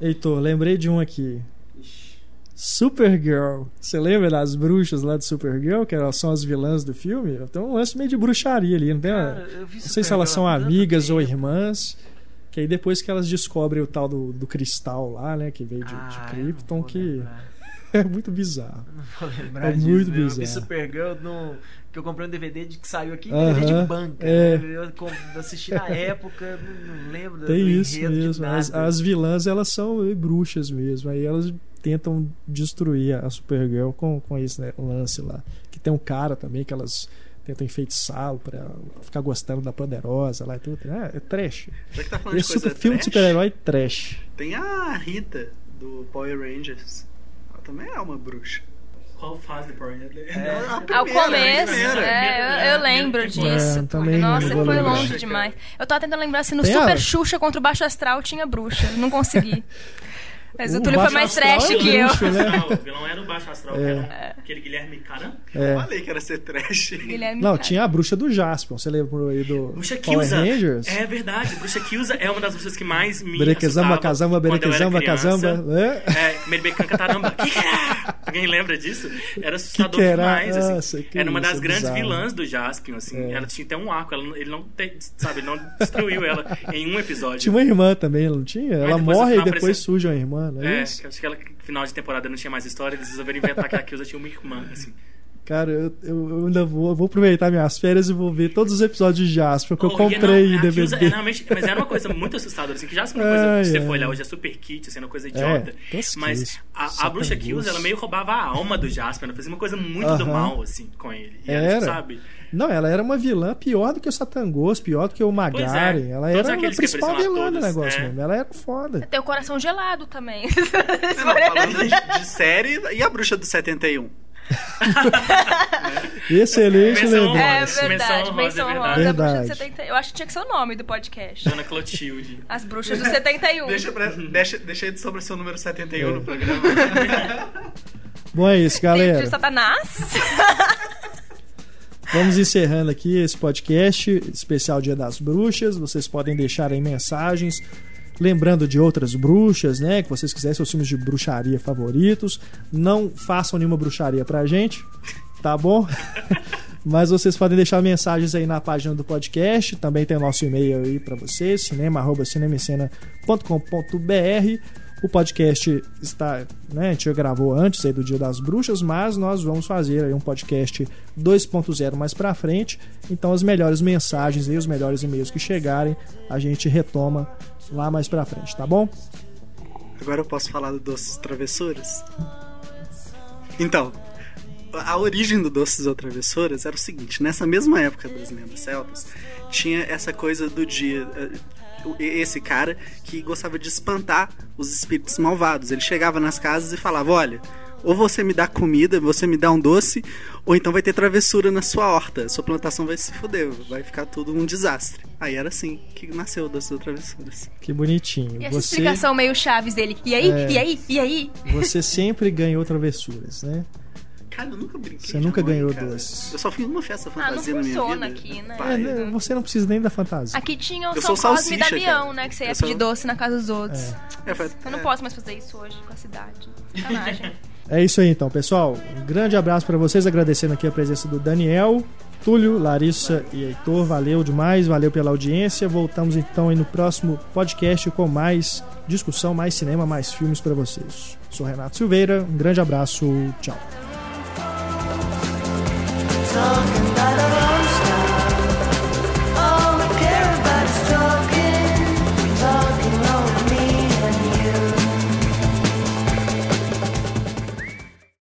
Heitor, lembrei de um aqui. Supergirl. Você lembra das bruxas lá de Supergirl, que elas são as vilãs do filme? Tem um lance meio de bruxaria ali, não tem? Cara, não sei se elas são amigas ou irmãs. Que aí depois que elas descobrem o tal do, do cristal lá, né? Que veio de, de Ah, não Krypton, que lembrar. é muito bizarro. Não vou lembrar É disso. muito Eu vi bizarro. Supergirl no, que eu comprei um DVD de que saiu aqui, Aham, DVD de banca. é. né? Eu assisti na época, não, não lembro Tem isso de mesmo. As, as vilãs, elas são bruxas mesmo. Aí elas tentam destruir a Supergirl com, com esse né, lance lá. Que tem um cara também que elas tentam enfeitiçá-lo pra ficar gostando da poderosa lá e tudo. É, é trash. Já que tá falando de Esse coisa super filme de super-herói trash. Tem a Rita, do Power Rangers. Ela também é uma bruxa. Qual fase do Power Rangers? É a Ao primeira, começo, a primeira. é, eu, eu lembro disso. É, também Nossa, foi lembrar. longe demais. Eu tava tentando lembrar se no Tem Super a- Xuxa contra o Baixo Astral tinha bruxa. Não consegui. Mas o, O Túlio foi mais trash é que eu. bruxo, né? Não, o vilão era o Baixo Astral, que É. era aquele Guilherme Caran. É. Eu falei que era ser trash. Guilherme Não, tinha a bruxa do Jaspion. Você lembrou aí do Bruxa Power Kilza. Rangers? É verdade, Bruxa Kilza é uma das bruxas que mais me Berequezamba, casamba, berequezamba, casamba. É? É, Meribecan Cataramba. Que que era? Alguém lembra disso? Era assustador Que que era? demais, assim. Nossa, que era uma isso, das grandes bizarro. vilãs do Jaspion, assim. É. Ela tinha até um arco, ela, ele não, te- sabe, ele não destruiu ela em um episódio. Tinha uma irmã também, não tinha? Ela morre e depois surge uma irmã, não é, É, isso? que acho que ela, final de temporada não tinha mais história, eles resolveram inventar que a Kilza tinha uma irmã, assim. Cara, eu, eu eu ainda vou, eu vou aproveitar minhas férias e vou ver todos os episódios de Jasper que eu Oh, e comprei não, DVD. é realmente- mas era uma coisa muito assustadora, assim, que já é uma coisa, Ai, se você for olhar hoje, é super kit, assim, é uma coisa idiota. tosquíssimo. mas a, a bruxa. Kilza, ela meio roubava a alma do Jasper, ela fazia uma coisa muito do Aham. mal, assim, com ele. E Era. ela, sabe? Não, ela era uma vilã pior do que o Satangos, pior do que o Magaren. é. ela Todos era a principal vilã do negócio é. mesmo. Ela era foda. Tem o coração gelado também. Não, falando de, de série, e a bruxa do 71? Excelente Menção. É Menção verdade, honrosa, menção é honrosa. verdade. a bruxa Verdade. de 70 Eu acho que tinha que ser o nome do podcast. Dona Clotilde. As bruxas do 71. Deixa, pra, deixa, deixa aí sobre o seu número 71 É. no programa. Bom, é isso, Tem galera. de Satanás. Vamos encerrando aqui esse podcast especial Dia das Bruxas. Vocês podem deixar aí mensagens lembrando de outras bruxas, né? Que vocês quiserem seus filmes de bruxaria favoritos. Não façam nenhuma bruxaria pra gente, tá bom? Mas vocês podem deixar mensagens aí na página do podcast. Também tem o nosso e-mail aí pra vocês, cinema@cinemicena.com.br. O podcast está, né, a gente já gravou antes aí do Dia das Bruxas, mas nós vamos fazer aí um podcast 2.0 mais pra frente. Então as melhores mensagens e os melhores e-mails que chegarem, a gente retoma lá mais pra frente, tá bom? Agora eu posso falar do Doces Travessuras? Então, a origem do Doces ou Travessuras era o seguinte: nessa mesma época das lendas celtas, tinha essa coisa do dia. eh, Esse cara que gostava de espantar os espíritos malvados. Ele chegava nas casas e falava: Olha, ou você me dá comida, você me dá um doce, ou então vai ter travessura na sua horta. Sua plantação vai se fuder, vai ficar tudo um desastre. Aí era assim que nasceu o Doces ou Travessuras. Que bonitinho. E essa Você, explicação meio chaves dele. E aí? É. E aí? E aí? você sempre ganhou travessuras, né? Cara, eu nunca brinquei. Você nunca mãe, ganhou cara. doces. Eu só fui numa festa Ah, não fantasia na minha vida. funciona aqui, né? Pai, É, né, você não precisa nem da fantasia. Aqui tinha o Eu São sou Cosme e Damião, cara. né? Que você ia Eu sou- pedir doce na casa dos outros. é, foi- Eu não é. posso mais fazer isso hoje com a cidade. Sacanagem. É isso aí então, pessoal. Um grande abraço pra vocês, agradecendo aqui a presença do Daniel, Túlio, Larissa e Heitor. Valeu demais, valeu pela audiência. Voltamos então aí no próximo podcast com mais discussão, mais cinema, mais filmes pra vocês. Sou Renato Silveira, um grande abraço, tchau.